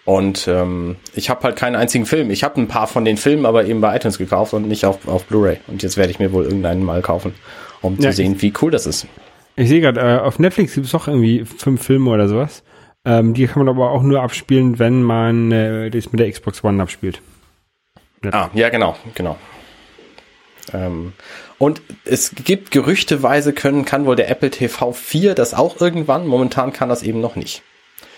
Und ähm, ich habe halt keinen einzigen Film. Ich habe ein paar von den Filmen aber eben bei iTunes gekauft und nicht auf, auf Blu-ray. Und jetzt werde ich mir wohl irgendeinen mal kaufen, um Ja, zu sehen, wie cool das ist. Ich sehe gerade, äh, auf Netflix gibt es doch irgendwie fünf Filme oder sowas. Ähm, die kann man aber auch nur abspielen, wenn man äh, das mit der Xbox One abspielt. Ah, ja, genau, genau. Ähm, und es gibt gerüchteweise können, kann wohl der Apple TV 4 das auch irgendwann. Momentan kann das eben noch nicht.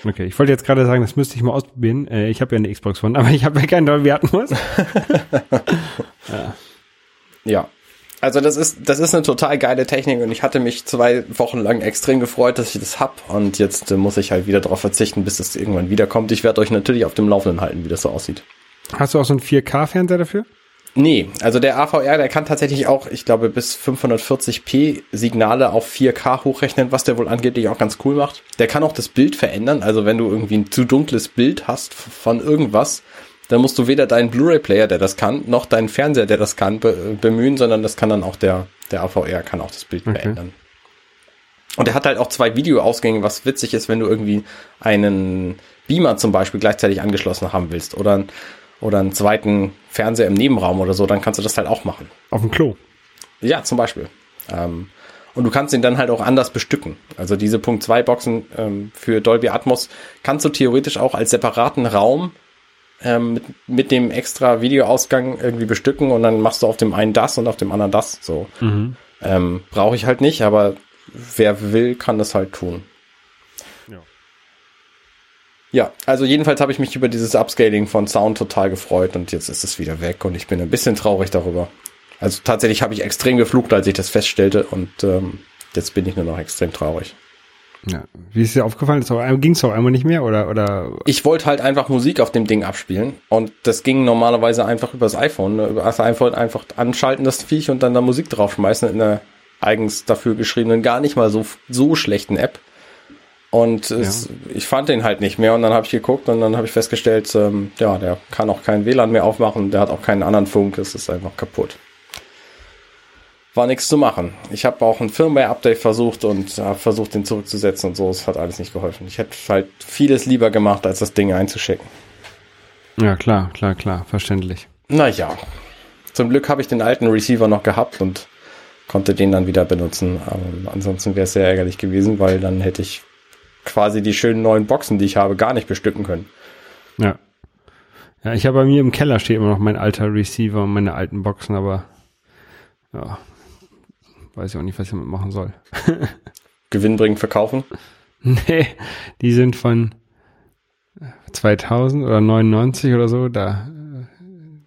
Okay, ich wollte jetzt gerade sagen, das müsste ich mal ausprobieren. Äh, ich habe ja eine Xbox One, (laughs) aber ich habe ja keinen Dolby Atmos. (laughs) (laughs) Ja. Also das ist, das ist eine total geile Technik und ich hatte mich zwei Wochen lang extrem gefreut, dass ich das hab und jetzt äh, muss ich halt wieder darauf verzichten, bis es irgendwann wiederkommt. Ich werde euch natürlich auf dem Laufenden halten, wie das so aussieht. Hast du auch so einen 4K-Fernseher dafür? Nee, also der AVR, der kann tatsächlich auch, ich glaube, bis 540p Signale auf 4K hochrechnen, was der wohl angeblich auch ganz cool macht. Der kann auch das Bild verändern, also wenn du irgendwie ein zu dunkles Bild hast von irgendwas, dann musst du weder deinen Blu-ray-Player, der das kann, noch deinen Fernseher, der das kann, be bemühen, sondern das kann dann auch der, der AVR kann auch das Bild Okay. verändern. Und er hat halt auch zwei Videoausgänge, was witzig ist, wenn du irgendwie einen Beamer zum Beispiel gleichzeitig angeschlossen haben willst oder, oder einen zweiten Fernseher im Nebenraum oder so, dann kannst du das halt auch machen. Auf dem Klo. Ja, zum Beispiel. Ähm, und du kannst ihn dann halt auch anders bestücken. Also diese Punkt 2 Boxen ähm, für Dolby Atmos kannst du theoretisch auch als separaten Raum ähm, mit, mit dem extra Videoausgang irgendwie bestücken und dann machst du auf dem einen das und auf dem anderen das. So ähm, brauche ich halt nicht, aber wer will, kann das halt tun. Ja. Ja, also jedenfalls habe ich mich über dieses Upscaling von Sound total gefreut und jetzt ist es wieder weg und ich bin ein bisschen traurig darüber. Also tatsächlich habe ich extrem geflucht, als ich das feststellte und ähm, jetzt bin ich nur noch extrem traurig. Ja. Wie ist dir aufgefallen? Ging es auch einmal nicht mehr oder oder? Ich wollte halt einfach Musik auf dem Ding abspielen und das ging normalerweise einfach übers iPhone. Ne? Über das iPhone einfach anschalten, das Viech und dann da Musik draufschmeißen in einer eigens dafür geschriebenen, gar nicht mal so, so schlechten App. Und es, ich fand den halt nicht mehr und dann habe ich geguckt und dann habe ich festgestellt, ähm, ja, der kann auch kein WLAN mehr aufmachen, der hat auch keinen anderen Funk, es ist einfach kaputt. War nichts zu machen. Ich habe auch ein Firmware-Update versucht und habe versucht, den zurückzusetzen und so. Es hat alles nicht geholfen. Ich hätte halt vieles lieber gemacht, als das Ding einzuschicken. Ja, klar, klar, klar, verständlich. Naja, zum Glück habe ich den alten Receiver noch gehabt und konnte den dann wieder benutzen. Aber ansonsten wäre es sehr ärgerlich gewesen, weil dann hätte ich quasi die schönen neuen Boxen, die ich habe, gar nicht bestücken können. Ja. Ja, ich habe bei mir im Keller steht immer noch mein alter Receiver und meine alten Boxen, aber ja, weiß ich auch nicht, was ich damit machen soll. (laughs) Gewinnbringend verkaufen? nee, die sind von 2000 oder 99 oder so, da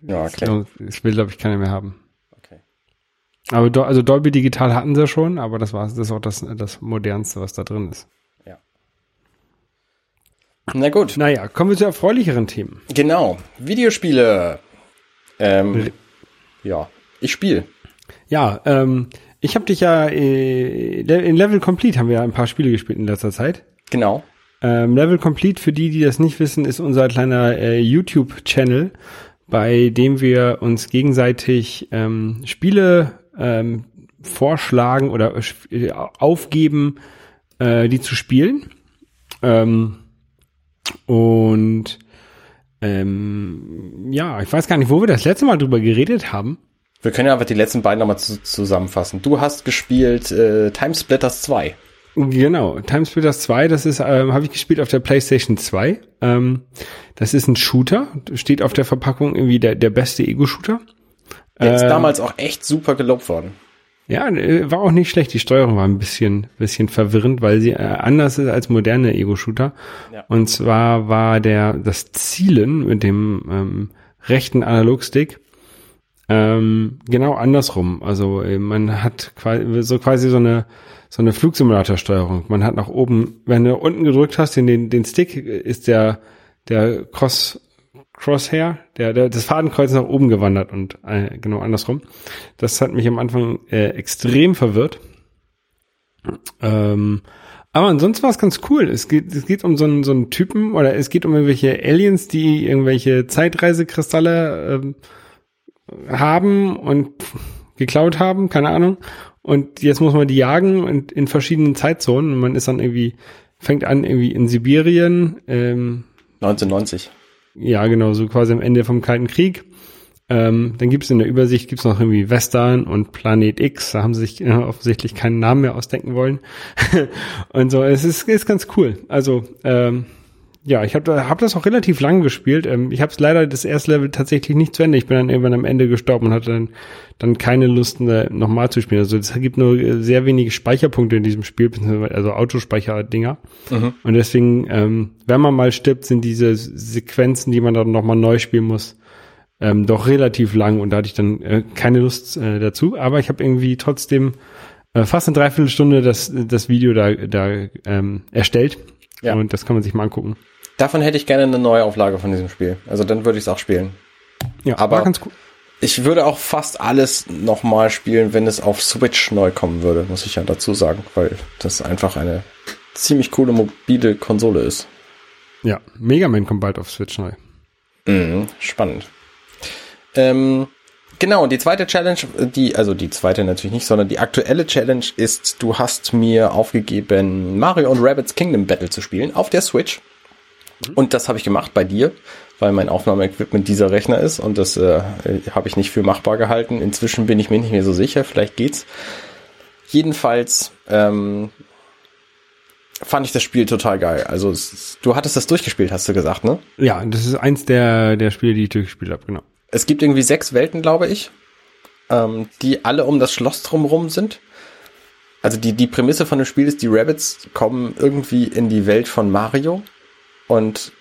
Ja, okay. das will, glaube ich, keiner mehr haben. okay. Aber also Dolby Digital hatten sie schon, aber das war das ist auch das, das modernste, was da drin ist. Na gut. Naja, kommen wir zu erfreulicheren Themen. Genau. Videospiele. Ähm, ja, ich spiele. Ja, ähm, ich habe dich ja äh, in Level Complete haben wir ein paar Spiele gespielt in letzter Zeit. Genau. Ähm, Level Complete, für die, die das nicht wissen, ist unser kleiner äh, YouTube-Channel, bei dem wir uns gegenseitig ähm, Spiele ähm, vorschlagen oder äh, aufgeben, äh, die zu spielen. Ähm, und ähm, ja, ich weiß gar nicht, wo wir das letzte Mal drüber geredet haben. Wir können ja einfach die letzten beiden nochmal zu, zusammenfassen. Du hast gespielt äh, Timesplitters 2. Genau, Timesplitters 2, das ist, ähm, habe ich gespielt auf der PlayStation 2. Ähm, das ist ein Shooter, steht auf der Verpackung irgendwie der, der beste Ego-Shooter. Der ist Ähm, damals auch echt super gelobt worden. Ja, äh, war auch nicht schlecht. Die Steuerung war ein bisschen, bisschen verwirrend, weil sie äh, anders ist als moderne Ego-Shooter. Ja. Und zwar war der das Zielen mit dem ähm, rechten Analogstick ähm, genau andersrum. Also äh, man hat quasi so quasi so eine so eine Flugsimulatorsteuerung. Man hat nach oben, wenn du unten gedrückt hast, den den, Stick äh, ist der der Cross Crosshair, der, der das Fadenkreuz nach oben gewandert und äh, genau andersrum. Das hat mich am Anfang äh, extrem verwirrt. Ähm, aber ansonsten war es ganz cool. Es geht, es geht um so einen, so einen Typen oder es geht um irgendwelche Aliens, die irgendwelche Zeitreisekristalle ähm, haben und geklaut haben, keine Ahnung. Und jetzt muss man die jagen und in verschiedenen Zeitzonen. Und man ist dann irgendwie, fängt an irgendwie in Sibirien, ähm, 1990. ja, genau, so quasi am Ende vom Kalten Krieg. Ähm, dann gibt's in der Übersicht gibt's noch irgendwie Western und Planet X. Da haben sie sich äh, offensichtlich keinen Namen mehr ausdenken wollen. (laughs) und so, es ist, ist ganz cool. Also, ähm, ja, ich habe hab das auch relativ lang gespielt. Ähm, ich habe es leider das erste Level tatsächlich nicht zu Ende. Ich bin dann irgendwann am Ende gestorben und hatte dann, dann keine Lust, nochmal zu spielen. Also es gibt nur äh, sehr wenige Speicherpunkte in diesem Spiel, also Autospeicher-Dinger. Und deswegen, ähm, wenn man mal stirbt, sind diese Sequenzen, die man dann nochmal neu spielen muss, ähm, doch relativ lang und da hatte ich dann äh, keine Lust äh, dazu. Aber ich habe irgendwie trotzdem äh, fast eine Dreiviertelstunde das, das Video da, da ähm, erstellt. Ja. Und das kann man sich mal angucken. Davon hätte ich gerne eine neue Auflage von diesem Spiel. Also dann würde ich es auch spielen. Ja, Aber- ganz cool. Ich würde auch fast alles nochmal spielen, wenn es auf Switch neu kommen würde, muss ich ja dazu sagen, weil das einfach eine ziemlich coole mobile Konsole ist. Ja, Mega Man kommt bald auf Switch neu. Mhm, spannend. Ähm, genau, die zweite Challenge, die, also die zweite natürlich nicht, sondern die aktuelle Challenge ist, du hast mir aufgegeben, Mario und Rabbits Kingdom Battle zu spielen auf der Switch. Und das habe ich gemacht bei dir, weil mein Aufnahmeequipment dieser Rechner ist und das äh, habe ich nicht für machbar gehalten. Inzwischen bin ich mir nicht mehr so sicher, vielleicht geht's. Jedenfalls ähm, fand ich das Spiel total geil. Also es, du hattest das durchgespielt, hast du gesagt, ne? Ja, das ist eins der, der Spiele, die ich durchgespielt habe, genau. Es gibt irgendwie sechs Welten, glaube ich, ähm, die alle um das Schloss drumherum sind. Also die, die Prämisse von dem Spiel ist, die Rabbits kommen irgendwie in die Welt von Mario und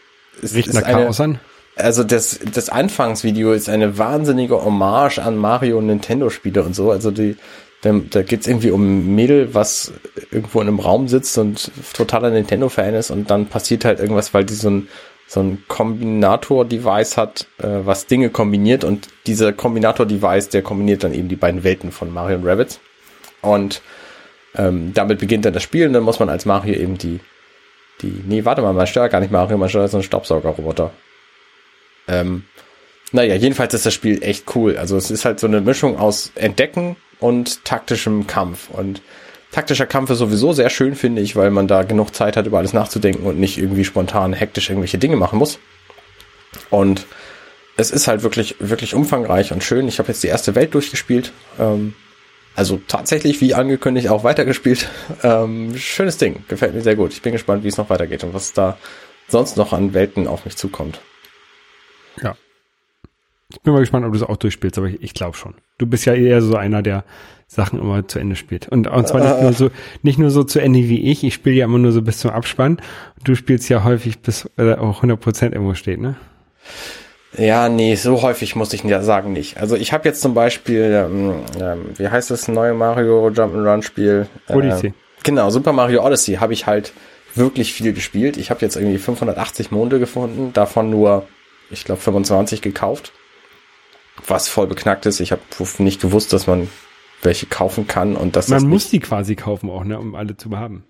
es Riecht ist nach eine, Chaos an. also das, das Anfangsvideo ist eine wahnsinnige Hommage an Mario und Nintendo-Spiele und so. Also die, da, da geht's irgendwie um ein Mädel, was irgendwo in einem Raum sitzt und totaler Nintendo-Fan ist und dann passiert halt irgendwas, weil die so ein, so ein Kombinator-Device hat, äh, was Dinge kombiniert und dieser Kombinator-Device, der kombiniert dann eben die beiden Welten von Mario und Rabbits. Und ähm, damit beginnt dann das Spiel und dann muss man als Mario eben die, die, nee, warte mal, man steuert gar nicht Mario, man steuert so einen Staubsaugerroboter. Ähm, naja, jedenfalls ist das Spiel echt cool. Also es ist halt so eine Mischung aus Entdecken, und taktischem Kampf. Und taktischer Kampf ist sowieso sehr schön, finde ich, weil man da genug Zeit hat, über alles nachzudenken und nicht irgendwie spontan hektisch irgendwelche Dinge machen muss. Und es ist halt wirklich, wirklich umfangreich und schön. Ich habe jetzt die erste Welt durchgespielt. Ähm, also tatsächlich, wie angekündigt, auch weitergespielt. Ähm, schönes Ding. Gefällt mir sehr gut. Ich bin gespannt, wie es noch weitergeht und was da sonst noch an Welten auf mich zukommt. Ja. Ich bin mal gespannt, ob du es auch durchspielst, aber ich, ich glaube schon. Du bist ja eher so einer, der Sachen immer zu Ende spielt. Und, und zwar nicht nur (laughs) so, nicht nur so zu Ende wie ich. Ich spiele ja immer nur so bis zum Abspann. Du spielst ja häufig bis äh, auch 100% irgendwo steht, ne? Ja, nee, so häufig muss ich ja sagen nicht. Also ich habe jetzt zum Beispiel, ähm, ähm, wie heißt das neue Mario Jump'n'Run Spiel? Odyssey. Äh, genau, Super Mario Odyssey habe ich halt wirklich viel gespielt. Ich habe jetzt irgendwie 580 Monde gefunden, davon nur, ich glaube, 25 gekauft. Was voll beknackt ist. Ich habe nicht gewusst, dass man welche kaufen kann und dass Man das muss die quasi kaufen auch, ne, um alle zu haben.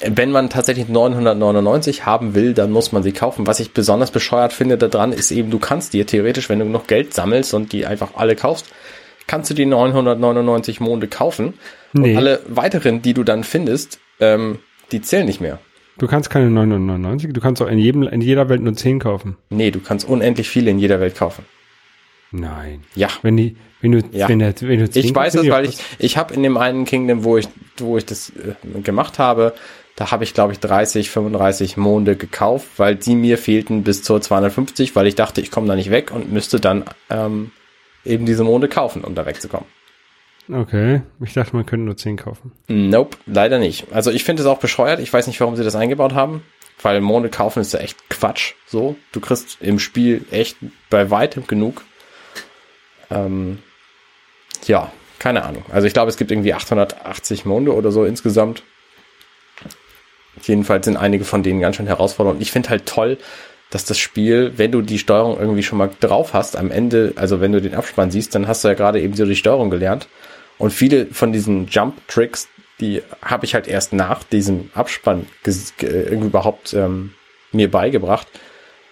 Wenn man tatsächlich 999 haben will, dann muss man sie kaufen. Was ich besonders bescheuert finde daran, ist eben, du kannst dir theoretisch, wenn du noch Geld sammelst und die einfach alle kaufst, kannst du die 999 Monde kaufen. Nee. Und alle weiteren, die du dann findest, ähm, die zählen nicht mehr. Du kannst keine 999, du kannst auch in jedem, in jeder Welt nur 10 kaufen. Nee, du kannst unendlich viele in jeder Welt kaufen. Nein. Ja. Wenn die, wenn du, Ja. wenn, der, wenn du 10 Ich weiß es, weil ich, ich habe in dem einen Kingdom, wo ich, wo ich das äh, gemacht habe, da habe ich, glaube ich, 30, 35 Monde gekauft, weil die mir fehlten bis zur 250, weil ich dachte, ich komme da nicht weg und müsste dann ähm, eben diese Monde kaufen, um da wegzukommen. Okay. Ich dachte, man könnte nur 10 kaufen. Nope, leider nicht. Also ich finde es auch bescheuert. Ich weiß nicht, warum sie das eingebaut haben, weil Monde kaufen ist ja echt Quatsch. So, du kriegst im Spiel echt bei weitem genug. Ähm, ja, keine Ahnung. Also ich glaube, es gibt irgendwie 880 Monde oder so insgesamt. Jedenfalls sind einige von denen ganz schön herausfordernd. Und ich finde halt toll, dass das Spiel, wenn du die Steuerung irgendwie schon mal drauf hast, am Ende, also wenn du den Abspann siehst, dann hast du ja gerade eben so die Steuerung gelernt. Und viele von diesen Jump-Tricks, die habe ich halt erst nach diesem Abspann irgendwie überhaupt ähm, mir beigebracht.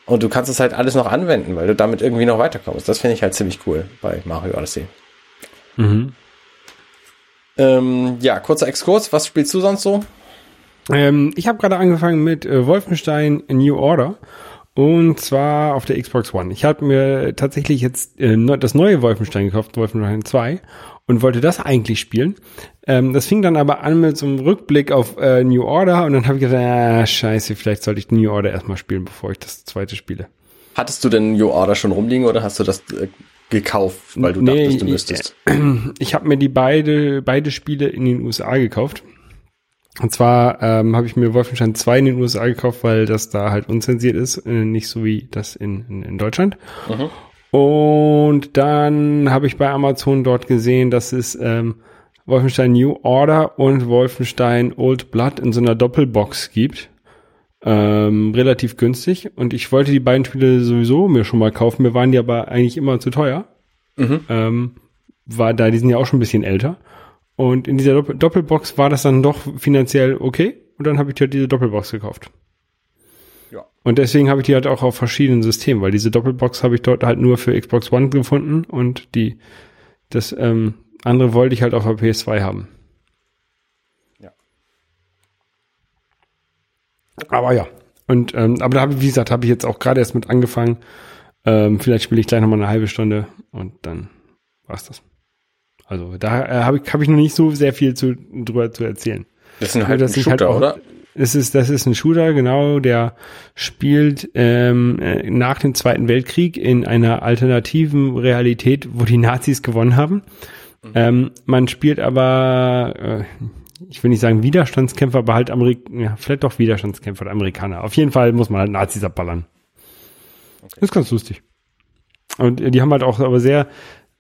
Und du kannst es halt alles noch anwenden, weil du damit irgendwie noch weiterkommst. Das finde ich halt ziemlich cool bei Mario Odyssey. Mhm. Ähm, ja, kurzer Exkurs. Was spielst du sonst so? Ähm, ich habe gerade angefangen mit äh, Wolfenstein New Order. Und zwar auf der Xbox One. Ich habe mir tatsächlich jetzt äh, das neue Wolfenstein gekauft, Wolfenstein 2, und wollte das eigentlich spielen. Ähm, das fing dann aber an mit so einem Rückblick auf äh, New Order und dann habe ich gedacht, ah, scheiße, vielleicht sollte ich New Order erstmal spielen, bevor ich das zweite spiele. Hattest du denn New Order schon rumliegen oder hast du das äh, gekauft, weil du Nee, dachtest, du ich- müsstest? (clears throat) Ich habe mir die beide, beide Spiele in den USA gekauft. Und zwar ähm, habe ich mir Wolfenstein 2 in den USA gekauft, weil das da halt unzensiert ist, äh, nicht so wie das in, in, in Deutschland. Und dann habe ich bei Amazon dort gesehen, dass es ähm, Wolfenstein New Order und Wolfenstein Old Blood in so einer Doppelbox gibt. Ähm, relativ günstig. Und ich wollte die beiden Spiele sowieso mir schon mal kaufen. Mir waren die aber eigentlich immer zu teuer. Ähm, war da, die sind ja auch schon ein bisschen älter. Und in dieser Doppel Doppelbox war das dann doch finanziell okay. Und dann habe ich halt diese Doppelbox gekauft. Ja. Und deswegen habe ich die halt auch auf verschiedenen Systemen, weil diese Doppelbox habe ich dort halt nur für Xbox One gefunden und die das ähm, andere wollte ich halt auf der PS2 haben. Ja. Aber ja. Und ähm, aber da habe ich, wie gesagt, habe ich jetzt auch gerade erst mit angefangen. Ähm, vielleicht spiele ich gleich noch mal eine halbe Stunde und dann war's das. Also da äh, habe ich, hab ich noch nicht so sehr viel zu, drüber zu erzählen. Das ist ein, halt das ein sind Shooter, halt auch- oder? Es ist, das ist ein Shooter, genau, der spielt ähm, äh, nach dem Zweiten Weltkrieg in einer alternativen Realität, wo die Nazis gewonnen haben. Ähm, man spielt aber, äh, ich will nicht sagen Widerstandskämpfer, aber halt Amerik ja, vielleicht doch Widerstandskämpfer oder Amerikaner. Auf jeden Fall muss man halt Nazis abballern. Das ist ganz lustig. Und äh, die haben halt auch aber sehr,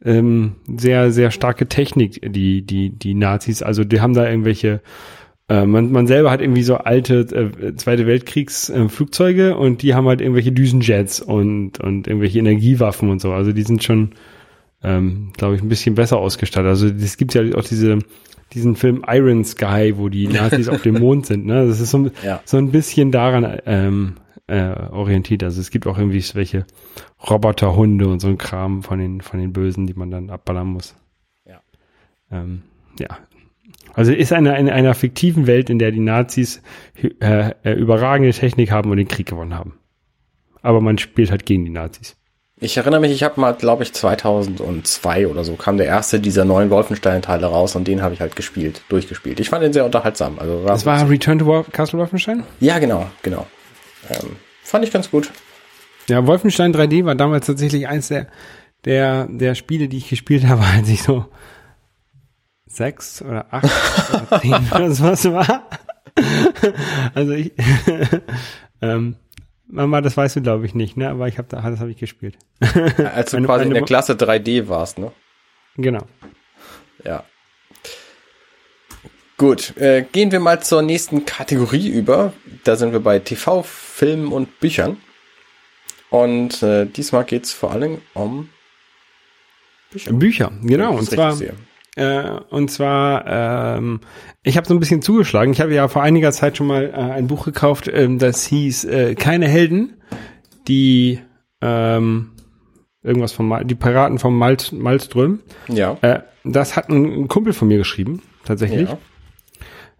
ähm, sehr, sehr starke Technik, die, die, die Nazis. Also die haben da irgendwelche, äh, man, man selber hat irgendwie so alte äh, Zweite Weltkriegs äh, Flugzeuge und die haben halt irgendwelche Düsenjets und, und irgendwelche Energiewaffen und so. Also die sind schon, ähm, glaube ich, ein bisschen besser ausgestattet. Also es gibt ja auch diese, diesen Film Iron Sky, wo die Nazis (laughs) auf dem Mond sind. Ne? Das ist so, ein- Ja. so ein bisschen daran ähm, äh, orientiert. Also es gibt auch irgendwie welche Roboterhunde und so ein Kram von den von den Bösen, die man dann abballern muss. Ja. Ähm, ja. Also ist eine, in einer fiktiven Welt, in der die Nazis äh, äh, überragende Technik haben und den Krieg gewonnen haben. Aber man spielt halt gegen die Nazis. Ich erinnere mich, ich habe mal, glaube ich, 2002 oder so kam der erste dieser neuen Wolfenstein-Teile raus und den habe ich halt gespielt, durchgespielt. Ich fand den sehr unterhaltsam. Also war Das war Return to Castle Wolfenstein? ja, genau, genau. Ähm, fand ich ganz gut. Ja, Wolfenstein 3D war damals tatsächlich eins der, der, der Spiele, die ich gespielt habe, (laughs) als ich so sechs oder acht oder zehn (laughs) oder sowas war. Also ich, (laughs) ähm, Mama, das weißt du glaube ich nicht, ne? Aber ich habe da, das habe ich gespielt. Als du quasi in der Klasse 3D warst, ne? Genau. Ja. Gut, äh, gehen wir mal zur nächsten Kategorie über. Da sind wir bei TV, Filmen und Büchern. Und äh, diesmal geht's vor allem um Bücher, genau. wenn Und zwar. Äh, und zwar, ähm, ich habe so ein bisschen zugeschlagen. Ich habe ja vor einiger Zeit schon mal äh, ein Buch gekauft, ähm, das hieß äh, Keine Helden, die ähm, irgendwas von Mal, die Piraten vom Mal Malström. Ja. Äh, das hat ein, ein Kumpel von mir geschrieben, tatsächlich. ja.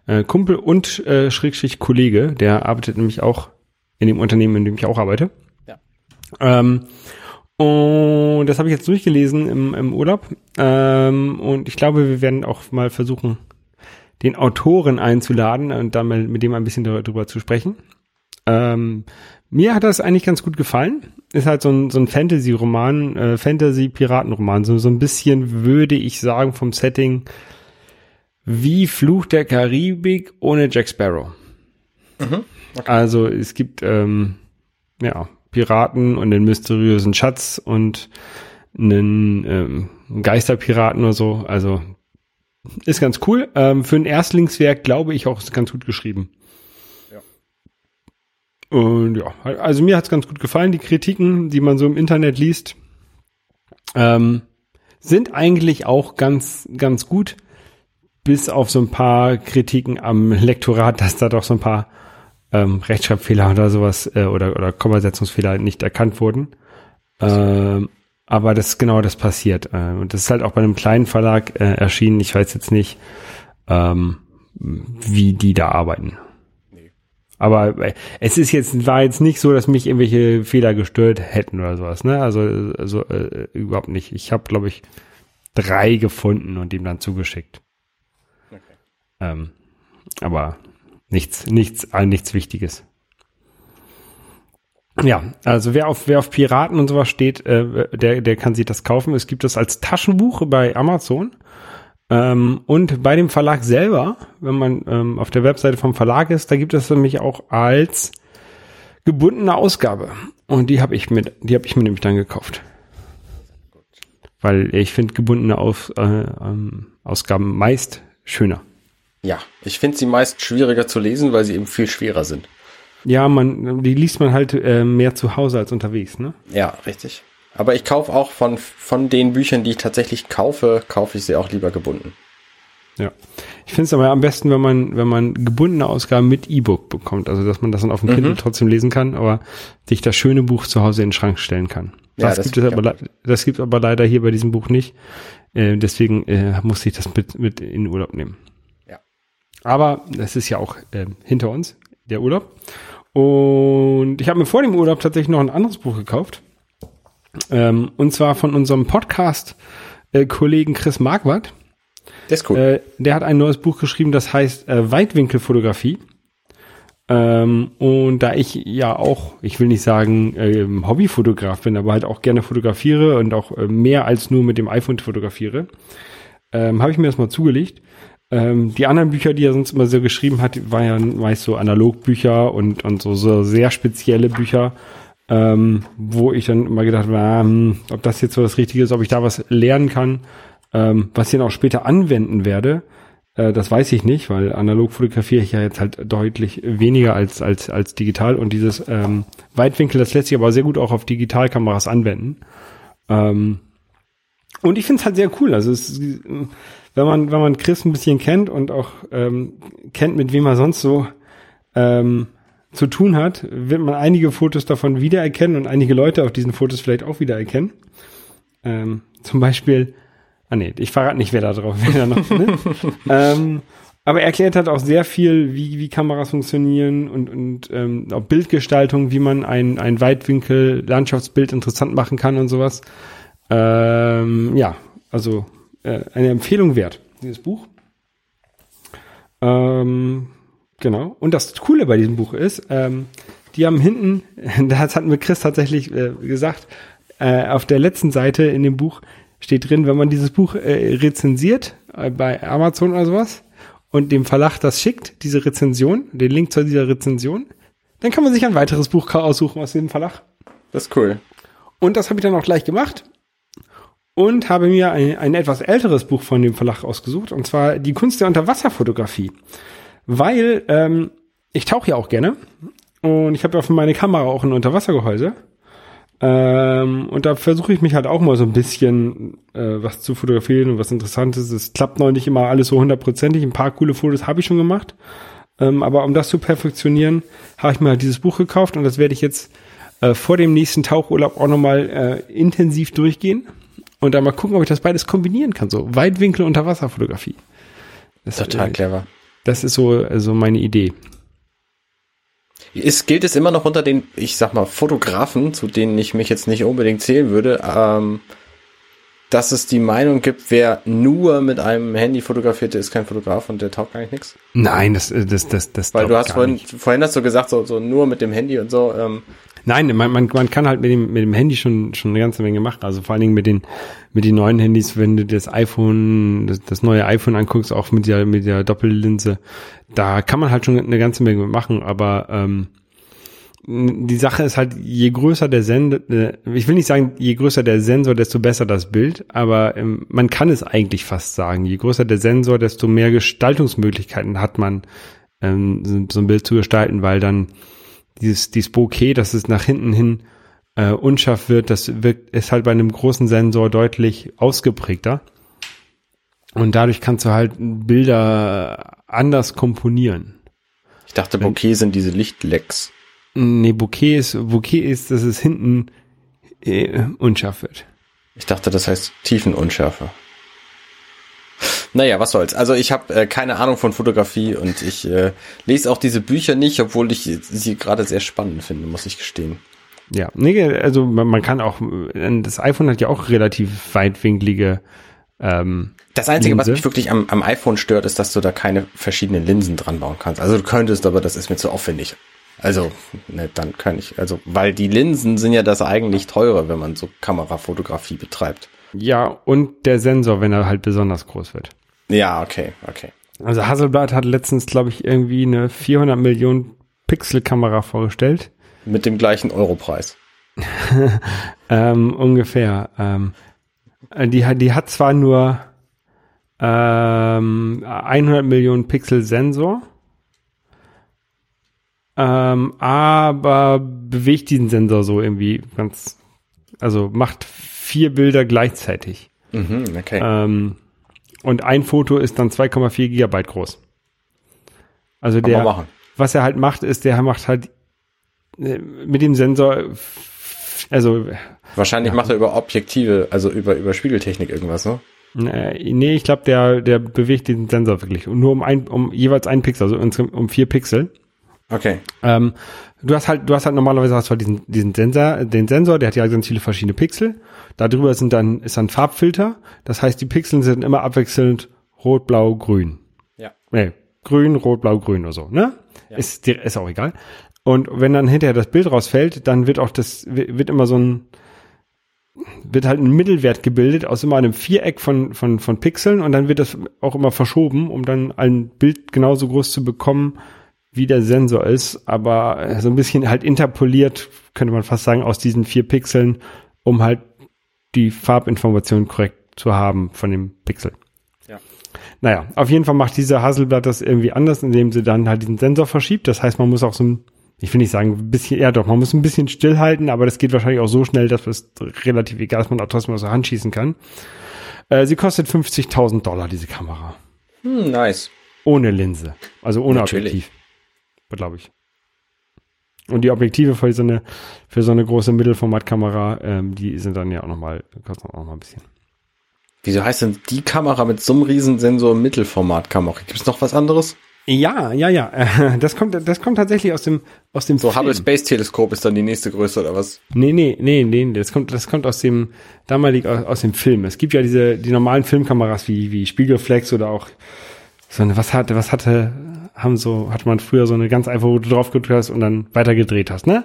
Äh, Kumpel und äh, Schrägstrich Kollege, der arbeitet nämlich auch in dem Unternehmen, in dem ich auch arbeite. Ja. Ähm, und das habe ich jetzt durchgelesen im, im Urlaub. Ähm, und ich glaube, wir werden auch mal versuchen, den Autoren einzuladen und dann mal mit dem ein bisschen darüber zu sprechen. Ähm, mir hat das eigentlich ganz gut gefallen. Ist halt so ein, so ein Fantasy-Roman, äh, Fantasy-Piratenroman. So, so ein bisschen würde ich sagen vom Setting wie Fluch der Karibik ohne Jack Sparrow. Also es gibt ähm, ja Piraten und einen mysteriösen Schatz und einen ähm, Geisterpiraten oder so. Also ist ganz cool. Ähm, für ein Erstlingswerk glaube ich auch ist ganz gut geschrieben. Und ja, also mir hat's ganz gut gefallen. Die Kritiken, die man so im Internet liest, ähm, sind eigentlich auch ganz, ganz gut. Bis auf so ein paar Kritiken am Lektorat, dass da doch so ein paar ähm, Rechtschreibfehler oder sowas äh, oder, oder Kommasetzungsfehler nicht erkannt wurden. Ähm, aber das genau das passiert. Äh, und das ist halt auch bei einem kleinen Verlag äh, erschienen. Ich weiß jetzt nicht, ähm, wie die da arbeiten. Aber äh, es ist jetzt, war jetzt nicht so, dass mich irgendwelche Fehler gestört hätten oder sowas, ne? Also, also äh, überhaupt nicht. Ich habe, glaube ich, drei gefunden und ihm dann zugeschickt. Ähm, aber nichts, nichts, nichts Wichtiges. Ja, also wer auf, wer auf Piraten und sowas steht, äh, der, der kann sich das kaufen. Es gibt das als Taschenbuch bei Amazon. Ähm, und bei dem Verlag selber, wenn man ähm, auf der Webseite vom Verlag ist, da gibt es nämlich auch als gebundene Ausgabe. Und die habe ich mit, die habe ich mir nämlich dann gekauft. Weil ich finde gebundene Aus, äh, ähm, Ausgaben meist schöner. Ja, ich finde sie meist schwieriger zu lesen, weil sie eben viel schwerer sind. Ja, man, die liest man halt äh, mehr zu Hause als unterwegs, ne? Ja, richtig. Aber ich kaufe auch von, von den Büchern, die ich tatsächlich kaufe, kaufe ich sie auch lieber gebunden. Ja. Ich finde es aber am besten, wenn man, wenn man gebundene Ausgaben mit E-Book bekommt, also dass man das dann auf dem Kindle trotzdem lesen kann, aber sich das schöne Buch zu Hause in den Schrank stellen kann. Ja, Das, das gibt es aber, das gibt aber leider hier bei diesem Buch nicht. Äh, deswegen äh, musste ich das mit, mit in den Urlaub nehmen. Aber das ist ja auch äh, hinter uns, der Urlaub. Und ich habe mir vor dem Urlaub tatsächlich noch ein anderes Buch gekauft. Ähm, und zwar von unserem Podcast-Kollegen Chris Marquardt. Das ist cool. Äh, der hat ein neues Buch geschrieben, das heißt äh, Weitwinkelfotografie. Ähm, und da ich ja auch, ich will nicht sagen ähm, Hobbyfotograf bin, aber halt auch gerne fotografiere und auch äh, mehr als nur mit dem iPhone fotografiere, ähm, habe ich mir das mal zugelegt. Ähm, die anderen Bücher, die er sonst immer so geschrieben hat, waren ja meist so Analogbücher und, und so, so sehr spezielle Bücher, ähm, wo ich dann immer gedacht habe, ah, hm, ob das jetzt so das Richtige ist, ob ich da was lernen kann, ähm, was ich dann auch später anwenden werde. Äh, das weiß ich nicht, weil analog fotografiere ich ja jetzt halt deutlich weniger als, als, als digital und dieses ähm, Weitwinkel, das lässt sich aber sehr gut auch auf Digitalkameras anwenden. Ähm, und ich finde es halt sehr cool. Also es, wenn man, wenn man Chris ein bisschen kennt und auch ähm, kennt, mit wem er sonst so ähm, zu tun hat, wird man einige Fotos davon wiedererkennen und einige Leute auf diesen Fotos vielleicht auch wiedererkennen. Ähm, zum Beispiel Ah nee, ich verrate nicht, wer da drauf (laughs) wer da noch ne? ähm, aber er erklärt halt auch sehr viel, wie, wie Kameras funktionieren und, und ähm, auch Bildgestaltung, wie man ein, ein Weitwinkel-Landschaftsbild interessant machen kann und sowas. Ähm, ja, also äh, eine Empfehlung wert, dieses Buch. Ähm, genau. Und das Coole bei diesem Buch ist, ähm, die haben hinten, (laughs) das hat mir Chris tatsächlich äh, gesagt, äh, auf der letzten Seite in dem Buch steht drin, wenn man dieses Buch äh, rezensiert äh, bei Amazon oder sowas und dem Verlag das schickt, diese Rezension, den Link zu dieser Rezension, dann kann man sich ein weiteres Buch aussuchen aus dem Verlag. Das ist cool. Und das habe ich dann auch gleich gemacht und habe mir ein, ein etwas älteres Buch von dem Verlag ausgesucht, und zwar Die Kunst der Unterwasserfotografie. Weil ähm, ich tauche ja auch gerne und ich habe ja für meine Kamera auch ein Unterwassergehäuse. Ähm, und da versuche ich mich halt auch mal so ein bisschen äh, was zu fotografieren und was Interessantes. Es klappt noch nicht immer alles so hundertprozentig. Ein paar coole Fotos habe ich schon gemacht. Ähm, aber um das zu perfektionieren, habe ich mir halt dieses Buch gekauft und das werde ich jetzt äh, vor dem nächsten Tauchurlaub auch nochmal äh, intensiv durchgehen und dann mal gucken, ob ich das beides kombinieren kann. So Weitwinkel Unterwasserfotografie. Das, Total äh, clever. Das ist so also meine Idee. Ist, gilt es immer noch unter den, ich sag mal, Fotografen, zu denen ich mich jetzt nicht unbedingt zählen würde, ähm, dass es die Meinung gibt, wer nur mit einem Handy fotografiert, der ist kein Fotograf und der taugt eigentlich nichts? Nein, das das das das. Weil du hast vorhin, nicht. vorhin hast du gesagt, so, so nur mit dem Handy und so. Ähm, Nein, man, man, man kann halt mit dem, mit dem Handy schon, schon eine ganze Menge machen. Also vor allen Dingen mit den, mit den neuen Handys, wenn du das iPhone, das, das neue iPhone anguckst, auch mit der, mit der Doppellinse, da kann man halt schon eine ganze Menge machen, aber, ähm, die Sache ist halt, je größer der Sensor, äh, ich will nicht sagen, je größer der Sensor, desto besser das Bild, aber ähm, man kann es eigentlich fast sagen. Je größer der Sensor, desto mehr Gestaltungsmöglichkeiten hat man, ähm, so so ein Bild zu gestalten, weil dann dieses, dieses Bokeh, dass es nach hinten hin äh, unscharf wird, das wirkt, ist halt bei einem großen Sensor deutlich ausgeprägter. Und dadurch kannst du halt Bilder anders komponieren. ich dachte, Bokeh sind diese Lichtlecks. Nee, Bokeh ist, Bokeh ist, dass es hinten äh, unscharf wird. Ich dachte, das heißt Tiefenunschärfe. Naja, was soll's. Also ich habe äh, keine Ahnung von Fotografie und ich äh, lese auch diese Bücher nicht, obwohl ich sie gerade sehr spannend finde, muss ich gestehen. Ja, nee, also man, man kann auch, äh, das iPhone hat ja auch relativ weitwinklige ähm, Das Einzige, was Linse. mich wirklich am, am iPhone stört, ist, dass du da keine verschiedenen Linsen dran bauen kannst. Also du könntest, aber das ist mir zu aufwendig. Also, ne, dann kann ich, also, weil die Linsen sind ja das eigentlich teure, wenn man so Kamerafotografie betreibt. Ja, und der Sensor, wenn er halt besonders groß wird. Ja, okay, okay. Also Hasselblad hat letztens, glaube ich, irgendwie eine 400 Millionen Pixel-Kamera vorgestellt. Mit dem gleichen Europreis. (laughs) Ähm, ungefähr. Ähm, äh, die, hat- die hat zwar nur ähm, 100 Millionen Pixel Sensor, ähm, aber bewegt diesen Sensor so irgendwie ganz, also macht vier Bilder gleichzeitig. Mhm, okay. Ähm, und ein Foto ist dann 2,4 Gigabyte groß. Also Kann der, was er halt macht, ist, der macht halt äh, mit dem Sensor, also Wahrscheinlich macht er über Objektive, also über, über Spiegeltechnik irgendwas, ne? nee, ich glaube, der, der bewegt den Sensor wirklich. Und nur um ein, um jeweils einen Pixel, also um vier Pixel. Okay. Ähm, du hast halt, du hast halt normalerweise hast du halt diesen, diesen Sensor, den Sensor, der hat ja ganz viele verschiedene Pixel. Darüber sind dann, ist dann Farbfilter. Das heißt, die Pixel sind immer abwechselnd rot, blau, grün. Ja. Nee, grün, rot, blau, grün oder so, ne? Ist, dir- ist auch egal. Und wenn dann hinterher das Bild rausfällt, dann wird auch das, wird immer so ein, wird halt ein Mittelwert gebildet aus immer einem Viereck von, von, von Pixeln und dann wird das auch immer verschoben, um dann ein Bild genauso groß zu bekommen, wie der Sensor ist, aber so ein bisschen halt interpoliert, könnte man fast sagen, aus diesen vier Pixeln, um halt die Farbinformation korrekt zu haben von dem Pixel. Ja. Naja, auf jeden Fall macht dieser Hasselblatt das irgendwie anders, indem sie dann halt diesen Sensor verschiebt. Das heißt, man muss auch so ein, ich will nicht sagen, ein bisschen, ja doch, man muss ein bisschen stillhalten, aber das geht wahrscheinlich auch so schnell, dass es relativ egal ist, man auch trotzdem aus der Hand schießen kann. Äh, sie kostet 50.000 Dollar, diese Kamera. Hm, nice. Ohne Linse. Also ohne Natürlich. Objektiv. Glaube ich. Und die Objektive für so eine, für so eine große Mittelformatkamera, ähm, die sind dann ja auch nochmal, kosten auch noch mal ein bisschen. Wieso heißt denn die Kamera mit so einem Riesensensor Mittelformatkamera? Gibt es noch was anderes? Ja, ja, ja. (laughs) Das kommt, das kommt tatsächlich aus dem, aus dem So Film. Hubble Space Teleskop ist dann die nächste Größe oder was? Nee, nee, nee, nee, das kommt, das kommt aus dem, damalig aus, aus dem Film. Es gibt ja diese, die normalen Filmkameras wie, wie Spiegelflex oder auch so eine, was hatte, was hatte, haben so, hatte man früher so eine ganz einfache, wo du drauf gedrückt hast und dann weiter gedreht hast, ne?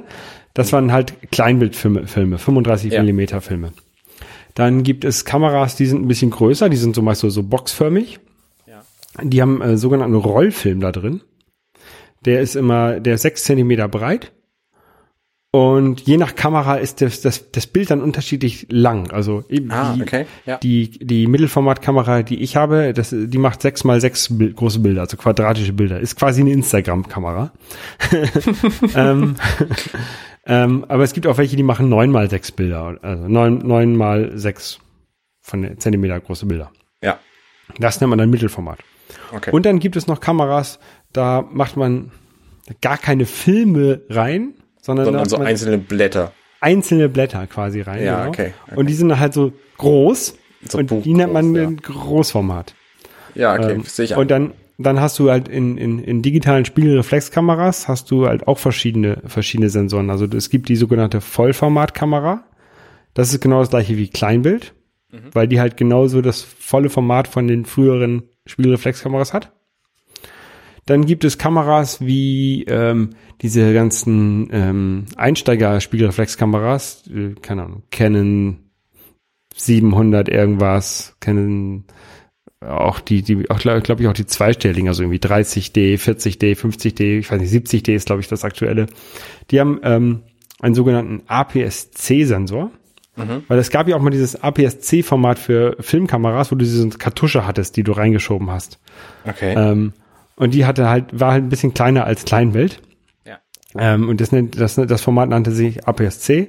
Das waren halt Kleinbildfilme, Filme, 35 Ja. Millimeter Filme. Dann gibt es Kameras, die sind ein bisschen größer, die sind so meist so, so boxförmig. Ja. Die haben äh, sogenannten Rollfilm da drin. Der ist immer, der ist sechs Zentimeter breit. Und je nach Kamera ist das, das, das Bild dann unterschiedlich lang. Also eben Ah, die, okay, ja. die, die Mittelformatkamera, die ich habe, das, die macht sechs mal sechs große Bilder, also quadratische Bilder. Ist quasi eine Instagram-Kamera. (laughs) ähm, (laughs) ähm, aber es gibt auch welche, die machen neun mal sechs Bilder. Also neun, neun mal sechs von Zentimeter große Bilder. Ja. Das nennt man dann Mittelformat. Okay. Und dann gibt es noch Kameras, da macht man gar keine Filme rein, sondern, Sondern so einzelne Blätter. einzelne Blätter quasi rein. Ja, okay, okay. Und die sind halt so groß So und Buch die nennt man groß, ja. Großformat. Ja, okay, Ähm, ich und dann, dann hast du halt in, in, in digitalen Spiegelreflexkameras hast du halt auch verschiedene, verschiedene Sensoren. Also es gibt die sogenannte Vollformatkamera. Das ist genau das gleiche wie Kleinbild, Mhm. weil die halt genauso das volle Format von den früheren Spiegelreflexkameras hat. Dann gibt es Kameras wie ähm, diese ganzen ähm, Einsteiger-Spiegelreflexkameras, äh, keine Ahnung, Canon 700 irgendwas, Canon auch die, die auch glaube glaub ich auch die zweistelligen, also irgendwie 30D, 40D, 50D, ich weiß nicht, 70D ist glaube ich das aktuelle. Die haben ähm, einen sogenannten APS-C-Sensor, weil es gab ja auch mal dieses APS-C-Format für Filmkameras, wo du diese Kartusche hattest, die du reingeschoben hast. Okay. Ähm, und die hatte halt, war halt ein bisschen kleiner als Kleinbild. ja. Ähm, und das, nennt, das, das Format nannte sich APS-C.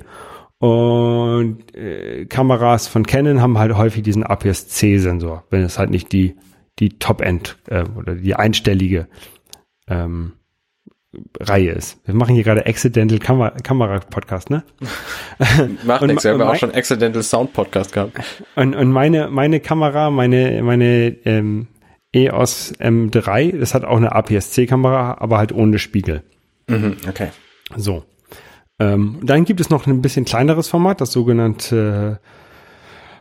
Und äh, Kameras von Canon haben halt häufig diesen APS-C-Sensor, wenn es halt nicht die, die Top-End äh, oder die einstellige ähm, Reihe ist. Wir machen hier gerade Accidental Kamera, Kamera Podcast, ne? Macht nichts, wir haben auch schon Accidental Sound Podcast gehabt. Und, und meine, meine Kamera, meine, meine ähm, EOS M3, das hat auch eine APS-C-Kamera, aber halt ohne Spiegel. Mhm, okay. So. Ähm, dann gibt es noch ein bisschen kleineres Format, das sogenannte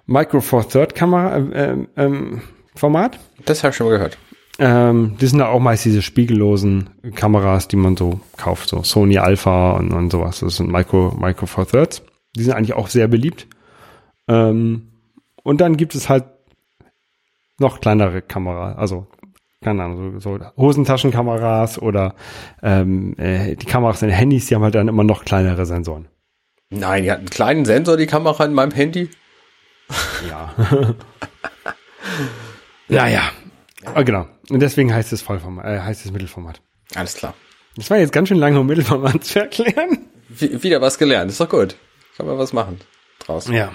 Micro Four Third Kamera ähm, ähm, Format. Das habe ich schon mal gehört. Ähm, die sind da auch meist diese spiegellosen Kameras, die man so kauft, so Sony Alpha und, und sowas. Das sind Micro, Micro Four Thirds. Die sind eigentlich auch sehr beliebt. Ähm, und dann gibt es halt noch kleinere Kamera, also keine Ahnung, so, so Hosentaschenkameras oder ähm, äh, die Kameras in Handys, die haben halt dann immer noch kleinere Sensoren. Nein, die hat einen kleinen Sensor, die Kamera in meinem Handy. Ja. (laughs) ja, ja. Ah, genau. Und deswegen heißt es Vollformat, äh, heißt es Mittelformat. Alles klar. Das war jetzt ganz schön lange, um Mittelformat zu erklären. W wieder was gelernt, ist doch gut. Kann man was machen draus. Ja.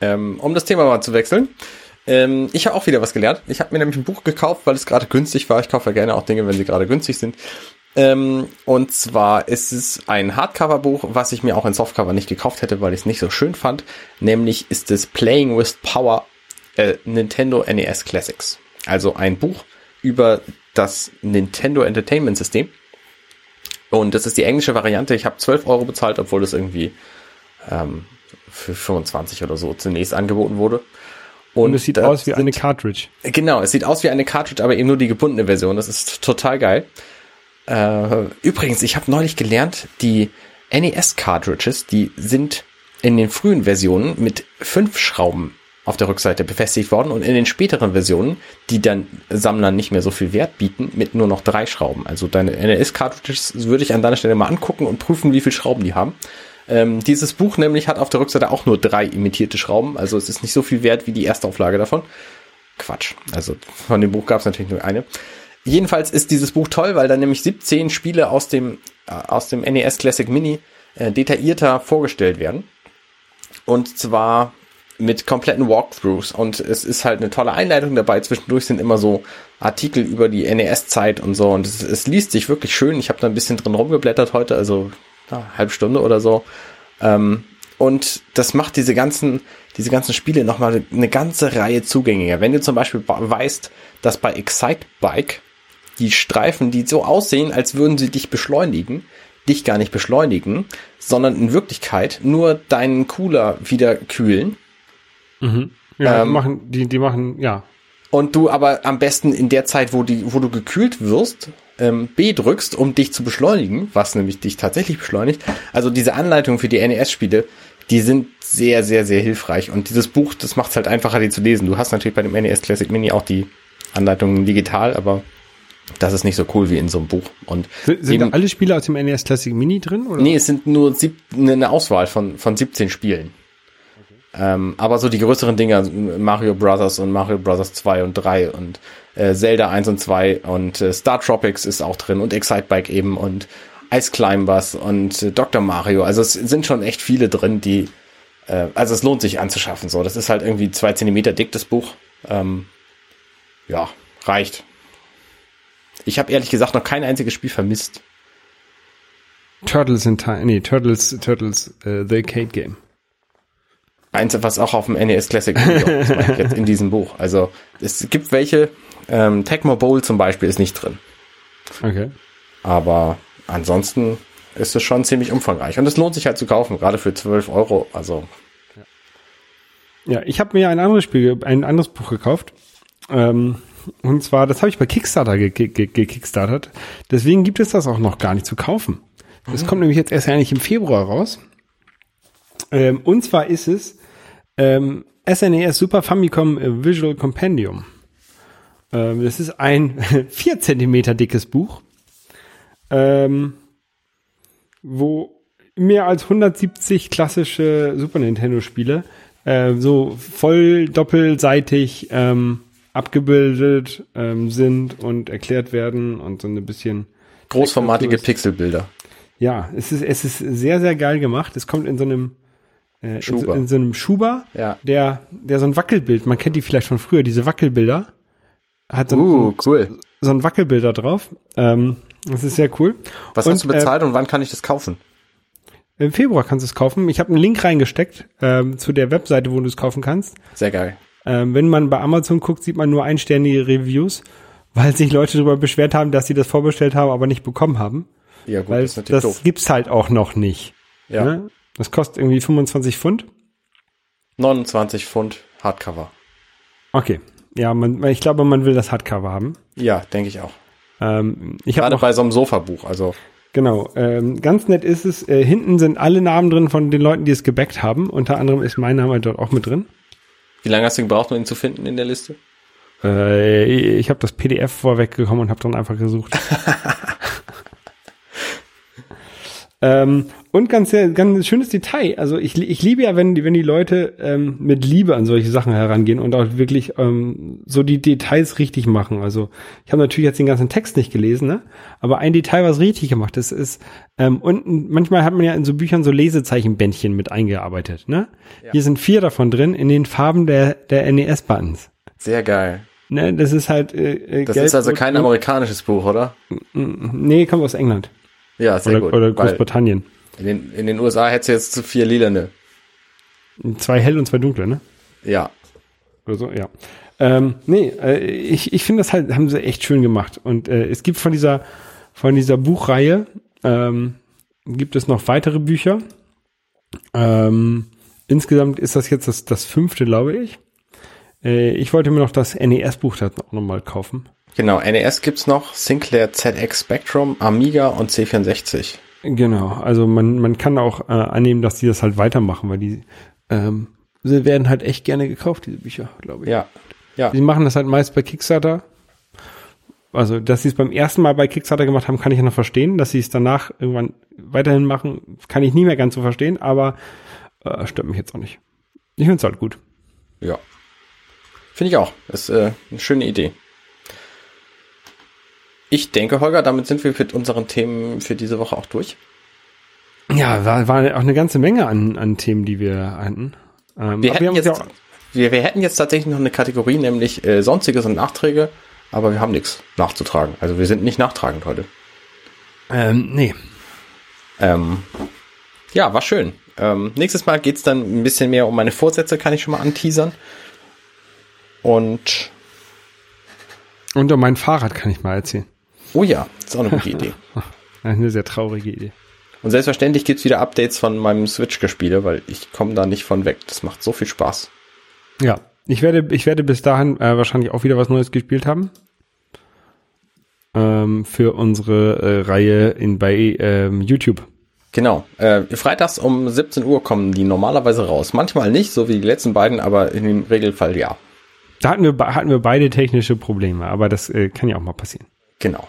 Ähm, um das Thema mal zu wechseln. Ähm, ich habe auch wieder was gelernt. Ich habe mir nämlich ein Buch gekauft, weil es gerade günstig war. Ich kaufe ja gerne auch Dinge, wenn sie gerade günstig sind. Ähm, und zwar ist es ein Hardcover-Buch, was ich mir auch in Softcover nicht gekauft hätte, weil ich es nicht so schön fand. Nämlich ist es Playing with Power äh, Nintendo NES Classics. Also ein Buch über das Nintendo Entertainment System. Und das ist die englische Variante. Ich habe 12 Euro bezahlt, obwohl das irgendwie ähm, für 25 oder so zunächst angeboten wurde. Und es sieht aus wie eine Cartridge. Genau, es sieht aus wie eine Cartridge, aber eben nur die gebundene Version. Das ist total geil. Äh, übrigens, ich habe neulich gelernt, die NES-Cartridges, die sind in den frühen Versionen mit fünf Schrauben auf der Rückseite befestigt worden und in den späteren Versionen, die dann Sammlern nicht mehr so viel Wert bieten, mit nur noch drei Schrauben. Also deine NES-Cartridges würde ich an deiner Stelle mal angucken und prüfen, wie viele Schrauben die haben. Ähm, dieses Buch nämlich hat auf der Rückseite auch nur drei imitierte Schrauben, also es ist nicht so viel wert wie die erste Auflage davon. Quatsch. Also von dem Buch gab es natürlich nur eine. Jedenfalls ist dieses Buch toll, weil da nämlich 17 Spiele aus dem, äh, aus dem NES Classic Mini äh, detaillierter vorgestellt werden. Und zwar mit kompletten Walkthroughs. Und es ist halt eine tolle Einleitung dabei. Zwischendurch sind immer so Artikel über die NES-Zeit und so. Und es, es liest sich wirklich schön. Ich habe da ein bisschen drin rumgeblättert heute, also ja, halbe Stunde oder so. Ähm, und das macht diese ganzen, diese ganzen Spiele nochmal eine ganze Reihe zugänglicher. Wenn du zum Beispiel weißt, dass bei Excite Bike die Streifen, die so aussehen, als würden sie dich beschleunigen, dich gar nicht beschleunigen, sondern in Wirklichkeit nur deinen Cooler wieder kühlen. Ja, Ähm, machen, die, die machen, ja. Und du aber am besten in der Zeit, wo, die, wo du gekühlt wirst, ähm, B drückst, um dich zu beschleunigen, was nämlich dich tatsächlich beschleunigt. Also diese Anleitungen für die NES-Spiele, die sind sehr, sehr, sehr hilfreich. Und dieses Buch, das macht es halt einfacher, die zu lesen. Du hast natürlich bei dem NES Classic Mini auch die Anleitungen digital, aber das ist nicht so cool wie in so einem Buch. Und Sind, sind eben- da alle Spiele aus dem NES Classic Mini drin? Oder? Nee, es sind nur sieb eine Auswahl von, von 17 Spielen. Ähm, aber so die größeren Dinger, Mario Brothers und Mario Brothers 2 und 3 und äh, Zelda 1 und 2 und äh, Star Tropics ist auch drin und Excite Bike eben und Ice Climbers und äh, Dr. Mario. Also es sind schon echt viele drin, die, äh, also es lohnt sich anzuschaffen. So, das ist halt irgendwie zwei Zentimeter dick, das Buch. Ähm, ja, reicht. Ich habe ehrlich gesagt noch kein einziges Spiel vermisst. Turtles in Time, nee, Turtles, Turtles, äh, The Arcade Game. Eins, was auch auf dem NES Classic (laughs) ist, jetzt in diesem Buch. Also es gibt welche, ähm, Tecmo Bowl zum Beispiel ist nicht drin. Okay. Aber ansonsten ist es schon ziemlich umfangreich. Und es lohnt sich halt zu kaufen, gerade für 12 Euro. Also Ja, ich habe mir ein anderes Spiel, ein anderes Buch gekauft. Ähm, und zwar, das habe ich bei Kickstarter ge ge ge gekickstartert. Deswegen gibt es das auch noch gar nicht zu kaufen. Das kommt nämlich jetzt erst eigentlich im Februar raus. Ähm, und zwar ist es ähm, SNES Super Famicom äh, Visual Compendium. Ähm, das ist ein (laughs) 4 Zentimeter dickes Buch, ähm, wo mehr als 170 klassische Super Nintendo Spiele äh, so voll doppelseitig ähm, abgebildet ähm, sind und erklärt werden und so ein bisschen großformatige Pixelbilder. ja, es ist, es ist sehr, sehr geil gemacht. Es kommt in so einem, äh, in, so, Schuber. in so einem Schuber, Ja. der, der so ein Wackelbild, man kennt die vielleicht von früher, diese Wackelbilder, hat so, Uh, cool. so ein Wackelbild da drauf. Ähm, das ist sehr cool. Was Und, hast du bezahlt und wann kann ich das kaufen? Äh, Im Februar kannst du es kaufen. Ich habe einen Link reingesteckt ähm, zu der Webseite, wo du es kaufen kannst. Sehr geil. Ähm, wenn man bei Amazon guckt, sieht man nur einsternige Reviews, weil sich Leute darüber beschwert haben, dass sie das vorbestellt haben, aber nicht bekommen haben. Ja, gut, Weil das das gibt's halt auch noch nicht. Ja. Ne? Das kostet irgendwie 25 Pfund. 29 Pfund Hardcover. Okay. Ja, man, ich glaube, man will das Hardcover haben. Ja, denke ich auch. Ähm, ich Gerade noch, bei so einem Sofabuch. Also genau, ähm, ganz nett ist es, äh, hinten sind alle Namen drin von den Leuten, die es gebackt haben. Unter anderem ist mein Name dort auch mit drin. wie lange hast du gebraucht, um ihn zu finden in der Liste? Äh, ich habe das PDF vorweggekommen und habe dann einfach gesucht. (laughs) ähm, und ganz, ganz schönes Detail. Also ich, ich liebe ja, wenn die, wenn die Leute ähm, mit Liebe an solche Sachen herangehen und auch wirklich ähm, so die Details richtig machen. Also ich habe natürlich jetzt den ganzen Text nicht gelesen, ne? aber ein Detail, was richtig gemacht ist, ist ähm, unten, manchmal hat man ja in so Büchern so Lesezeichenbändchen mit eingearbeitet. Ne? Hier sind vier davon drin in den Farben der, der NES-Buttons. Sehr geil. Ne, das ist halt äh, äh, Das gelb, ist also kein amerikanisches Buch, oder? Nee, kommt aus England Ja, sehr oder, gut. oder Großbritannien. in, den, in den USA hättest du jetzt zu vier lilane. Zwei hell und zwei dunkle, ne? Ja. Oder so, ja. Ähm, nee, äh, ich, ich finde das halt, haben sie echt schön gemacht. Und äh, es gibt von dieser, von dieser Buchreihe, ähm, gibt es noch weitere Bücher. Ähm, insgesamt ist das jetzt das, das fünfte, glaube ich. Äh, ich wollte mir noch das NES-Buch da auch nochmal kaufen. Genau, NES gibt's noch, Sinclair ZX Spectrum, Amiga und C64. Genau, also man, man kann auch äh, annehmen, dass die das halt weitermachen, weil die ähm, sie werden halt echt gerne gekauft, diese Bücher, glaube ich. Ja. Ja. Die machen das halt meist bei Kickstarter. Also, dass sie es beim ersten Mal bei Kickstarter gemacht haben, kann ich ja noch verstehen. Dass sie es danach irgendwann weiterhin machen, kann ich nie mehr ganz so verstehen, aber äh, stört mich jetzt auch nicht. Ich finde es halt gut. Ja. Finde ich auch. Ist äh, eine schöne Idee. Ich denke, Holger, damit sind wir mit unseren Themen für diese Woche auch durch. Ja, war, war auch eine ganze Menge an, an Themen, die wir hatten. Ähm, Wir hätten, haben uns jetzt, ja wir, wir hätten jetzt tatsächlich noch eine Kategorie, nämlich äh, Sonstiges und Nachträge, aber wir haben nichts nachzutragen. Also wir sind nicht nachtragend heute. ähm, nee. Ähm, ja, war schön. Ähm, nächstes Mal geht's dann ein bisschen mehr um meine Vorsätze, kann ich schon mal anteasern. Und Und um mein Fahrrad kann ich mal erzählen. Oh ja, ist auch eine gute Idee. (laughs) Eine sehr traurige Idee. Und selbstverständlich gibt's wieder Updates von meinem Switch-Gespiele, weil ich komme da nicht von weg. Das macht so viel Spaß. Ja, ich werde, ich werde bis dahin äh, wahrscheinlich auch wieder was Neues gespielt haben. Ähm, für unsere äh, Reihe in bei ähm, YouTube. Genau. Äh, freitags um 17 Uhr kommen die normalerweise raus. Manchmal nicht, so wie die letzten beiden, aber in dem Regelfall ja. Da hatten wir, hatten wir beide technische Probleme, aber das äh, kann ja auch mal passieren. Genau.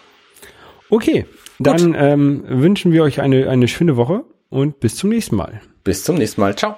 Okay, dann ähm, wünschen wir euch eine, eine schöne Woche und bis zum nächsten Mal. Bis zum nächsten Mal. Ciao.